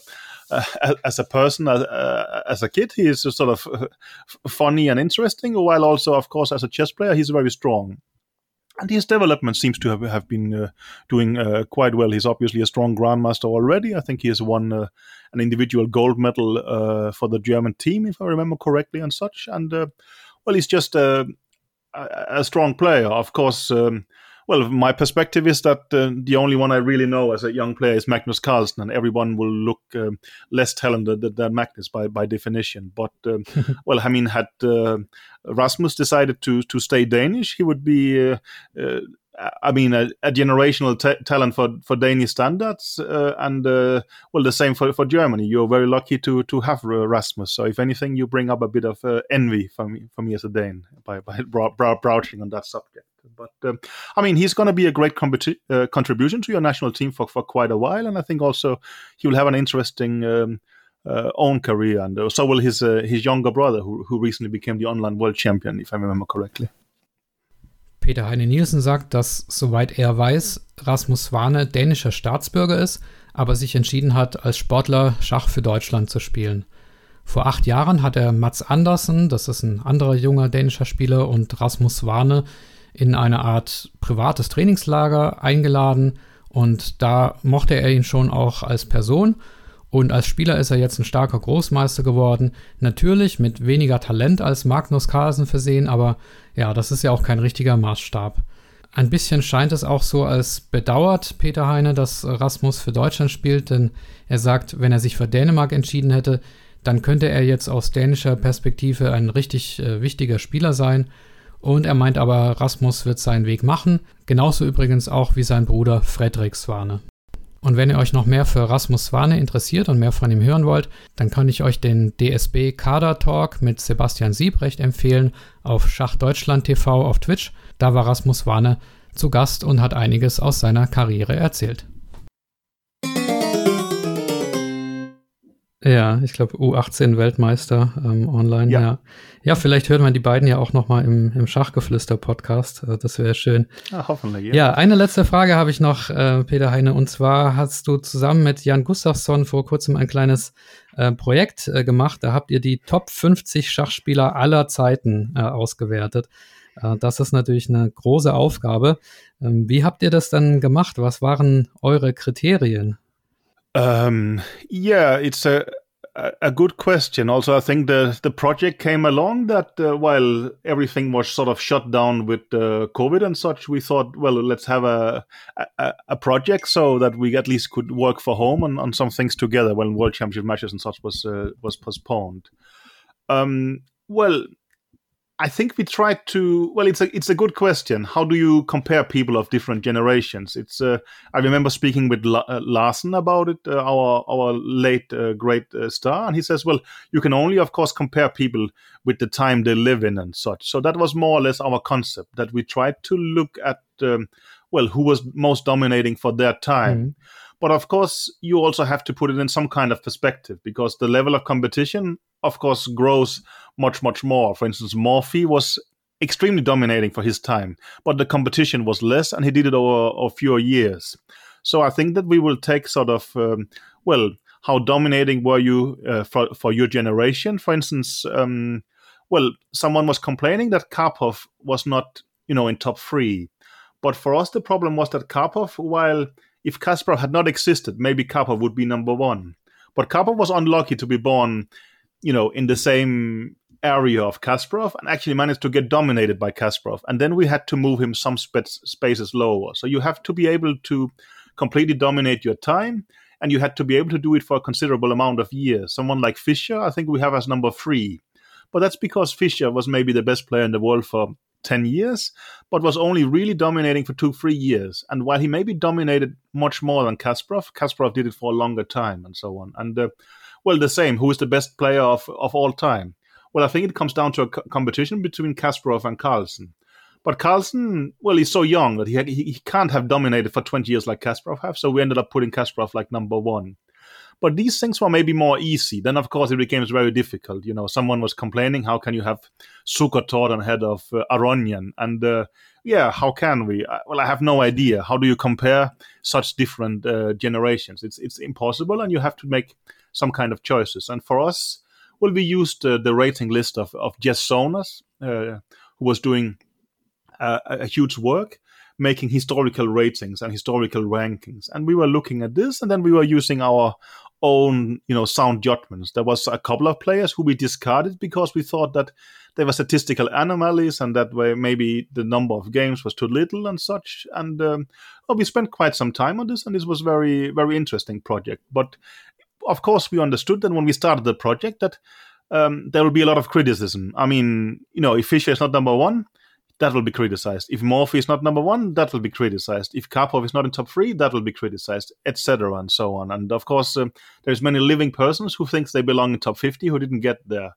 Speaker 1: as a person, as, as a kid, he is sort of <laughs> funny and interesting, while also, of course, as a chess player, he's very strong. And his development seems to have, have been uh, doing uh, quite well. He's obviously a strong grandmaster already. I think he has won uh, an individual gold medal for the German team, if I remember correctly, and such. And well, he's just a, a strong player. Of course, um, well, my perspective is that uh, the only one I really know as a young player is Magnus Carlsen, and everyone will look um, less talented than Magnus by, by definition. But um, <laughs> well, I mean, had uh, Rasmus decided to to stay Danish, he would be uh, uh I mean, a, a generational t- talent for, for Danish standards, uh, and uh, well, the same for, for Germany. You're very lucky to to have Rasmus. So, if anything, you bring up a bit of uh, envy for me for me as a Dane by by <laughs> brow- brow- broaching on that subject. But um, I mean, he's going to be a great competi- uh, contribution to your national team for, for quite a while, and I think also he will have an interesting. Um, uh, own career, and uh, so will his his younger brother, who who recently became the online world champion, if I remember correctly.
Speaker 4: Peter Heine Nielsen sagt, dass, soweit er weiß, Rasmus Swane dänischer Staatsbürger ist, aber sich entschieden hat, als Sportler Schach für Deutschland zu spielen. Vor acht Jahren hat er Mats Andersen, das ist ein anderer junger dänischer Spieler, und Rasmus Swane in eine Art privates Trainingslager eingeladen und da mochte er ihn schon auch als Person und als Spieler ist er jetzt ein starker Großmeister geworden. Natürlich mit weniger Talent als Magnus Carlsen versehen, aber ja, das ist ja auch kein richtiger Maßstab. Ein bisschen scheint es auch so, als bedauert Peter Heine, dass Rasmus für Deutschland spielt, denn er sagt, wenn er sich für Dänemark entschieden hätte, dann könnte er jetzt aus dänischer Perspektive ein richtig äh, wichtiger Spieler sein. Und er meint aber, Rasmus wird seinen Weg machen, genauso übrigens auch wie sein Bruder Frederik Swane. Und wenn ihr euch noch mehr für Rasmus Swane interessiert und mehr von ihm hören wollt, dann kann ich euch den DSB Kader Talk mit Sebastian Siebrecht empfehlen auf Schach Deutschland TV auf Twitch. Da war Rasmus Swane zu Gast und hat einiges aus seiner Karriere erzählt. Ja, ich glaube U18 Weltmeister ähm, online. Ja. ja. ja, vielleicht hört man die beiden ja auch noch mal im, im Schachgeflüster-Podcast. Also das wäre schön.
Speaker 1: Ja, hoffentlich. Ja.
Speaker 4: ja, eine letzte Frage habe ich noch, äh, Peter Heine. Und zwar hast du zusammen mit Jan Gustafsson vor kurzem ein kleines äh, Projekt äh, gemacht. Da habt ihr die Top 50 Schachspieler aller Zeiten äh, ausgewertet. Äh, das ist natürlich eine große Aufgabe. Ähm, wie habt ihr das dann gemacht? Was waren eure Kriterien?
Speaker 1: Um, yeah, it's a a good question. Also, I think the the project came along that uh, while everything was sort of shut down with uh, COVID and such, we thought, well, let's have a, a, a project so that we at least could work for home on, on some things together when World Championship matches and such was uh, was postponed. Um, well, I think we tried to. Well, it's a it's a good question. How do you compare people of different generations? It's. Uh, I remember speaking with La- uh, Larsen about it, uh, our our late uh, great uh, star, and he says, well, you can only, of course, compare people with the time they live in and such. So that was more or less our concept that we tried to look at. Um, well, who was most dominating for their time. Mm-hmm. But of course, you also have to put it in some kind of perspective because the level of competition, of course, grows much, much more. For instance, Morphy was extremely dominating for his time, but the competition was less, and he did it over a few years. So I think that we will take sort of, um, well, how dominating were you uh, for for your generation? For instance, um, well, someone was complaining that Karpov was not, you know, in top three, but for us the problem was that Karpov, while if Kasparov had not existed, maybe Karpov would be number one. But Karpov was unlucky to be born, you know, in the same area of Kasparov and actually managed to get dominated by Kasparov. And then we had to move him some sp- spaces lower. So you have to be able to completely dominate your time and you had to be able to do it for a considerable amount of years. Someone like Fischer, I think we have as number three. But that's because Fischer was maybe the best player in the world for 10 years, but was only really dominating for two, three years. And while he maybe dominated much more than Kasparov, Kasparov did it for a longer time and so on. And uh, well, the same. Who is the best player of, of all time? Well, I think it comes down to a co- competition between Kasparov and Carlsen. But Carlsen, well, he's so young that he, had, he, he can't have dominated for 20 years like Kasparov have. So we ended up putting Kasparov like number one. But these things were maybe more easy. Then, of course, it became very difficult. You know, someone was complaining, how can you have Zukertort ahead of uh, Aronian? And uh, yeah, how can we? Well, I have no idea. How do you compare such different uh, generations? It's it's impossible, and you have to make some kind of choices. And for us, well, we used uh, the rating list of of Jeff Sonas, uh, who was doing a, a huge work making historical ratings and historical rankings. And we were looking at this, and then we were using our own, you know, sound judgments. There was a couple of players who we discarded because we thought that they were statistical anomalies, and that way maybe the number of games was too little and such. And um, well, we spent quite some time on this, and this was very, very interesting project. But of course, we understood that when we started the project that um, there will be a lot of criticism. I mean, you know, if Fischer is not number one, that will be criticized. If Morphy is not number one, that will be criticized. If Karpov is not in top three, that will be criticized, etc., and so on. And of course, um, there's many living persons who thinks they belong in top 50 who didn't get there.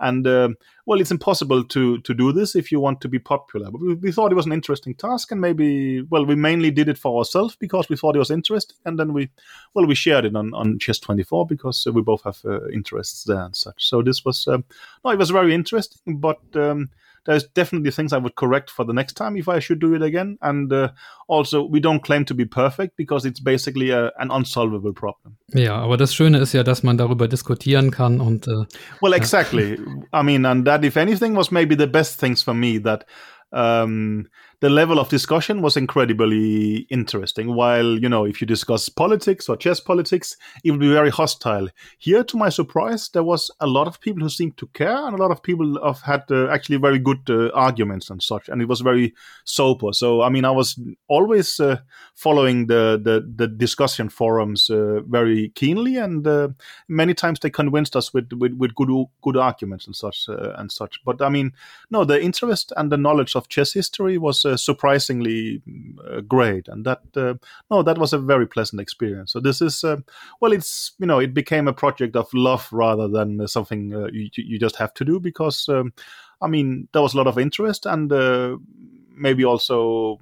Speaker 1: And uh, well, it's impossible to to do this if you want to be popular. But we, we, thought it was an interesting task, and maybe well, we mainly did it for ourselves because we thought it was interesting, and then we well we shared it on on Chess Twenty Four because uh, we both have uh, interests there and such. So this was um, no, it was very interesting, but. Um, there's definitely things I would correct for the next time if I should do it again. And uh, also, we don't claim to be perfect because it's basically a, an unsolvable problem.
Speaker 4: Ja, aber das Schöne ist ja, dass man darüber diskutieren kann und. Äh,
Speaker 1: well, exactly. I mean, and that, if anything, was maybe the best things for me that. Um, the level of discussion was incredibly interesting. While, you know, if you discuss politics or chess politics, it would be very hostile. Here, to my surprise, there was a lot of people who seemed to care, and a lot of people have had uh, actually very good uh, arguments and such, and it was very sober. So, I mean, I was always uh, following the, the, the discussion forums uh, very keenly, and uh, many times they convinced us with, with, with good good arguments and such uh, and such. But I mean, no, the interest and the knowledge of chess history was surprisingly uh, great, and that uh, no, that was a very pleasant experience. So this is well, it's you know, it became a project of love rather than something you, you just have to do because um, I mean there was a lot of interest and maybe also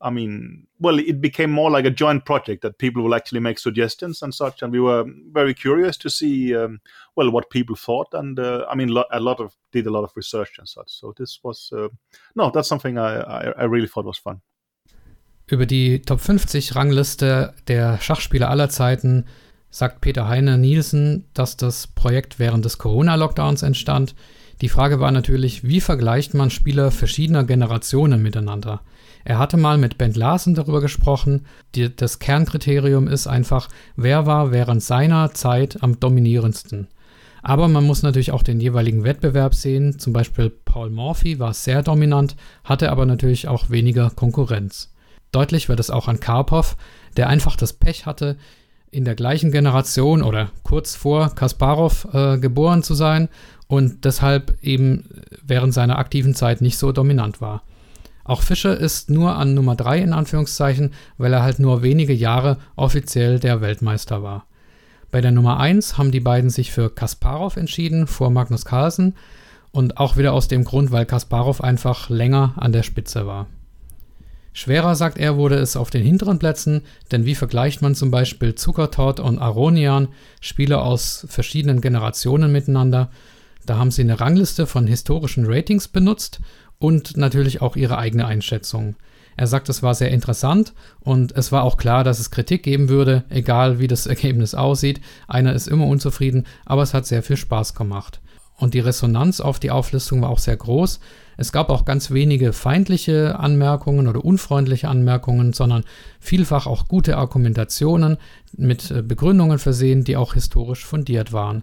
Speaker 1: I mean, well, it became more like a joint project that people will actually make suggestions and such, and we were very curious to see, um, well, what people thought, and uh, I mean, lo- a lot of did a lot of research and such. So this was, uh, no, that's something I, I, I really thought was fun.
Speaker 4: Über die Top 50 Rangliste der Schachspieler aller Zeiten sagt Peter Heine Nielsen, dass das Projekt während des Corona-Lockdowns entstand. Die Frage war natürlich, wie vergleicht man Spieler verschiedener Generationen miteinander? Er hatte mal mit Ben Larsen darüber gesprochen. Die, das Kernkriterium ist einfach, wer war während seiner Zeit am dominierendsten. Aber man muss natürlich auch den jeweiligen Wettbewerb sehen. Zum Beispiel Paul Morphy war sehr dominant, hatte aber natürlich auch weniger Konkurrenz. Deutlich wird es auch an Karpov, der einfach das Pech hatte, in der gleichen Generation oder kurz vor Kasparov äh, geboren zu sein und deshalb eben während seiner aktiven Zeit nicht so dominant war. Auch Fischer ist nur an Nummer 3 in Anführungszeichen, weil er halt nur wenige Jahre offiziell der Weltmeister war. Bei der Nummer 1 haben die beiden sich für Kasparov entschieden vor Magnus Carlsen und auch wieder aus dem Grund, weil Kasparov einfach länger an der Spitze war. Schwerer, sagt er, wurde es auf den hinteren Plätzen, denn wie vergleicht man zum Beispiel Zuckertort und Aronian, Spieler aus verschiedenen Generationen miteinander? Da haben sie eine Rangliste von historischen Ratings benutzt und natürlich auch ihre eigene Einschätzung. Er sagt, es war sehr interessant und es war auch klar, dass es Kritik geben würde, egal wie das <laughs> Ergebnis aussieht. Einer ist immer unzufrieden, aber es hat sehr viel Spaß gemacht. Und die Resonanz auf die Auflistung war auch sehr groß. Es gab auch ganz wenige feindliche Anmerkungen oder unfreundliche Anmerkungen, sondern vielfach auch gute Argumentationen mit äh, Begründungen versehen, die auch historisch fundiert waren.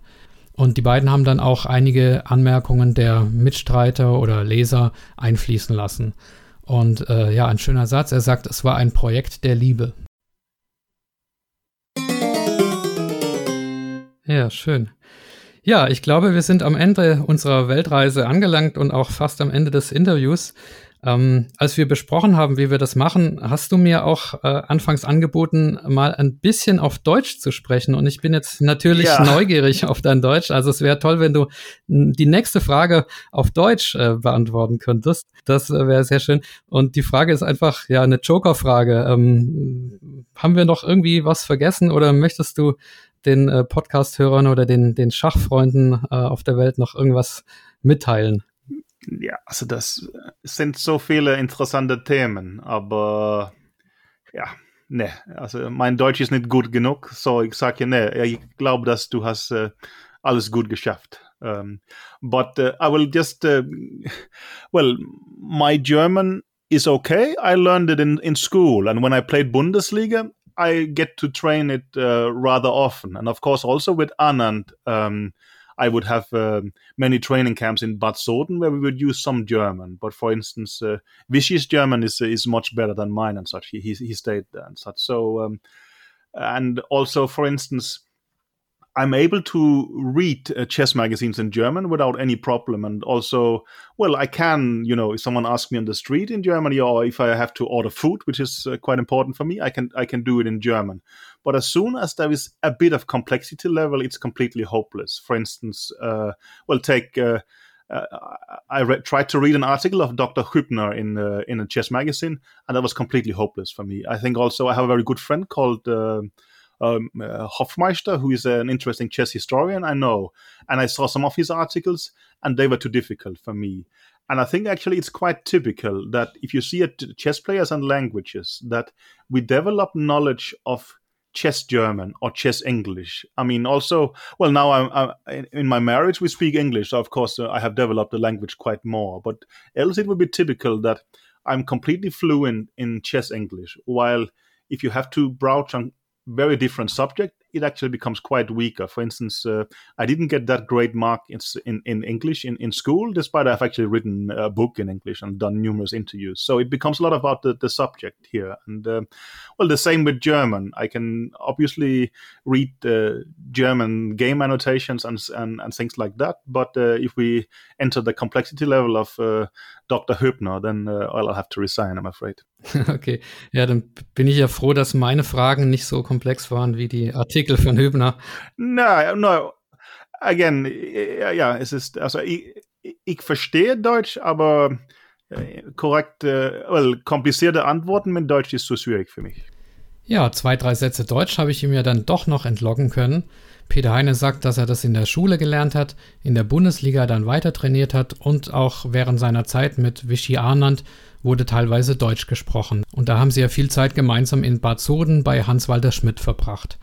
Speaker 4: Und die beiden haben dann auch einige Anmerkungen der Mitstreiter oder Leser einfließen lassen. Und äh, ja, ein schöner Satz. Er sagt, es war ein Projekt der Liebe. Ja, schön. Ja, ich glaube, wir sind am Ende unserer Weltreise angelangt und auch fast am Ende des Interviews. Ähm, als wir besprochen haben, wie wir das machen, hast du mir auch äh, anfangs angeboten, mal ein bisschen auf Deutsch zu sprechen. Und ich bin jetzt natürlich ja. neugierig auf dein Deutsch. Also es wäre toll, wenn du die nächste Frage auf Deutsch äh, beantworten könntest. Das äh, wäre sehr schön. Und die Frage ist einfach, ja, eine Joker-Frage. Ähm, haben wir noch irgendwie was vergessen oder möchtest du den äh, Podcast-Hörern oder den, den Schachfreunden äh, auf der Welt noch irgendwas mitteilen?
Speaker 1: Ja, also das sind so viele interessante Themen, aber ja, ne, also mein Deutsch ist nicht gut genug, so ich sage ne, ich glaube, dass du hast uh, alles gut geschafft. Um, but uh, I will just, uh, well, my German is okay. I learned it in, in school, and when I played Bundesliga, I get to train it rather often, and of course also with Anand. Um, I would have um, many training camps in Bad Soden where we would use some German. But for instance, uh, Vishy's German is is much better than mine and such. He he, he stayed there and such. So um, and also, for instance, I'm able to read uh, chess magazines in German without any problem. And also, well, I can, you know, if someone asks me on the street in Germany or if I have to order food, which is uh, quite important for me, I can I can do it in German. But as soon as there is a bit of complexity level, it's completely hopeless. For instance, uh, well, take. Uh, uh, I tried to read an article of Dr. Hübner in uh, in a chess magazine, and that was completely hopeless for me. I think also I have a very good friend called um, uh, Hoffmeister, who is an interesting chess historian. I know, and I saw some of his articles, and they were too difficult for me. And I think actually it's quite typical that if you see at chess players and languages, that we develop knowledge of chess German or chess English. I mean, also, well, now I'm, I'm in my marriage we speak English, so of course uh, I have developed the language quite more. But else it would be typical that I'm completely fluent in chess English, while if you have to broach on very different subject, it actually becomes quite weaker. For instance, uh, I didn't get that great mark in, in, in, English in, in school, despite I've actually written a book in English and done numerous interviews. So it becomes a lot about the, the subject here. And uh, well, the same with German. I can obviously read uh, German game annotations and, and, and things like that. But uh, if we enter the complexity level of uh, Dr. Hübner, then uh, I'll have to resign, I'm afraid. <laughs>
Speaker 4: Okay, ja, dann bin ich ja froh, dass meine Fragen nicht so komplex waren wie die Artikel von Hübner.
Speaker 1: No, no. Again, ja, ja es ist, also ich, ich verstehe Deutsch, aber äh, korrekte, well, komplizierte Antworten mit Deutsch ist zu schwierig für mich.
Speaker 4: Ja, zwei, drei Sätze Deutsch habe ich ihm ja dann doch noch entlocken können. Peter Heine sagt, dass er das in der Schule gelernt hat, in der Bundesliga dann weiter trainiert hat und auch während seiner Zeit mit Vichy Arnand wurde teilweise Deutsch gesprochen. Und da haben sie ja viel Zeit gemeinsam in Bad Soden bei Hans-Walter Schmidt verbracht.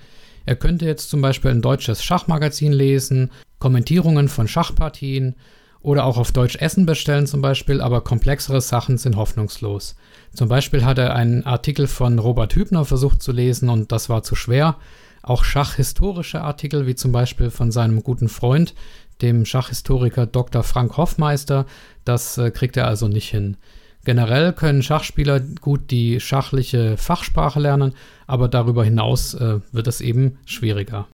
Speaker 4: Er könnte jetzt zum Beispiel ein deutsches Schachmagazin lesen, Kommentierungen von Schachpartien oder auch auf Deutsch Essen bestellen zum Beispiel, aber komplexere Sachen sind hoffnungslos. Zum Beispiel hat er einen Artikel von Robert Hübner versucht zu lesen und das war zu schwer. Auch schachhistorische Artikel, wie zum Beispiel von seinem guten Freund, dem Schachhistoriker Dr. Frank Hoffmeister, das äh, kriegt er also nicht hin. Generell können Schachspieler gut die schachliche Fachsprache lernen, aber darüber hinaus äh, wird es eben schwieriger.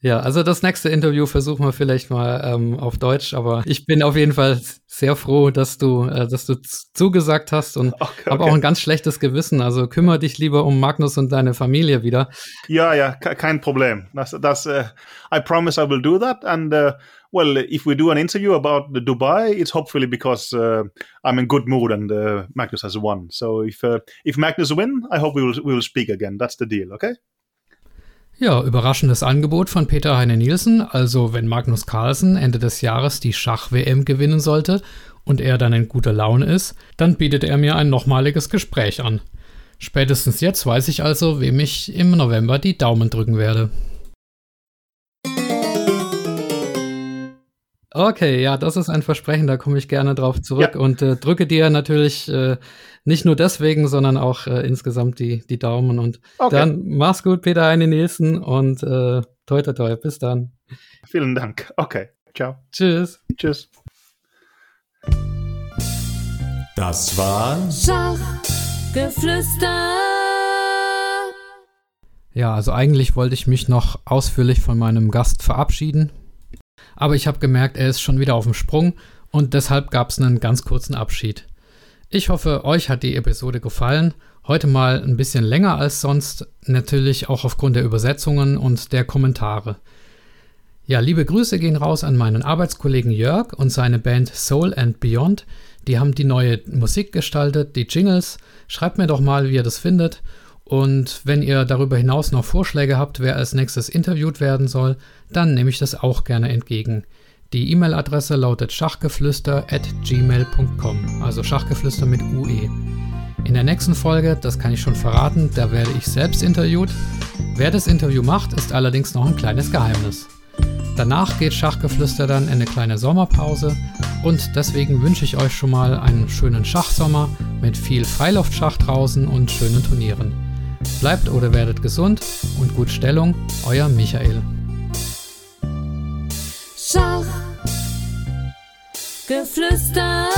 Speaker 4: Ja, also das nächste Interview versuchen wir vielleicht mal ähm, auf Deutsch, aber ich bin auf jeden Fall sehr froh, dass du, äh, dass du zugesagt hast und okay, habe auch ein ganz schlechtes Gewissen. Also kümmere dich lieber um Magnus und deine Familie wieder.
Speaker 1: Ja, ja, kein Problem. Das, das, uh, I promise I will do that. And uh, well, if we do an interview about Dubai, it's hopefully because uh, I'm in good mood and uh, Magnus has won. So if uh, if Magnus win, I hope we will we will speak again. That's the deal, okay?
Speaker 4: Ja, überraschendes Angebot von Peter Heine Nielsen. Also, wenn Magnus Carlsen Ende des Jahres die Schach-WM gewinnen sollte und er dann in guter Laune ist, dann bietet er mir ein nochmaliges Gespräch an. Spätestens jetzt weiß ich also, wem ich im November die Daumen drücken werde. Okay, ja, das ist ein Versprechen, da komme ich gerne drauf zurück ja. und äh, drücke dir natürlich äh, nicht nur deswegen, sondern auch äh, insgesamt die, die Daumen. Und okay. dann mach's gut, Peter Heine Nielsen und äh, toi toi toi, bis dann.
Speaker 1: Vielen Dank. Okay, ciao.
Speaker 4: Tschüss.
Speaker 1: Tschüss.
Speaker 2: Das war
Speaker 3: Schachgeflüster.
Speaker 4: Ja, also eigentlich wollte ich mich noch ausführlich von meinem Gast verabschieden, aber ich habe gemerkt, er ist schon wieder auf dem Sprung und deshalb gab es einen ganz kurzen Abschied. Ich hoffe, euch hat die Episode gefallen. Heute mal ein bisschen länger als sonst, natürlich auch aufgrund der Übersetzungen und der Kommentare. Ja, liebe Grüße gehen raus an meinen Arbeitskollegen Jörg und seine Band Soul and Beyond. Die haben die neue Musik gestaltet, die Jingles. Schreibt mir doch mal, wie ihr das findet. Und wenn ihr darüber hinaus noch Vorschläge habt, wer als nächstes interviewt werden soll, dann nehme ich das auch gerne entgegen. Die E-Mail-Adresse lautet schachgeflüster at gmail.com, also Schachgeflüster mit UE. In der nächsten Folge, das kann ich schon verraten, da werde ich selbst interviewt. Wer das Interview macht, ist allerdings noch ein kleines Geheimnis. Danach geht Schachgeflüster dann in eine kleine Sommerpause und deswegen wünsche ich euch schon mal einen schönen Schachsommer mit viel Freiluftschach draußen und schönen Turnieren. Bleibt oder werdet gesund und gut Stellung, euer Michael.
Speaker 2: Schach, Geflüster.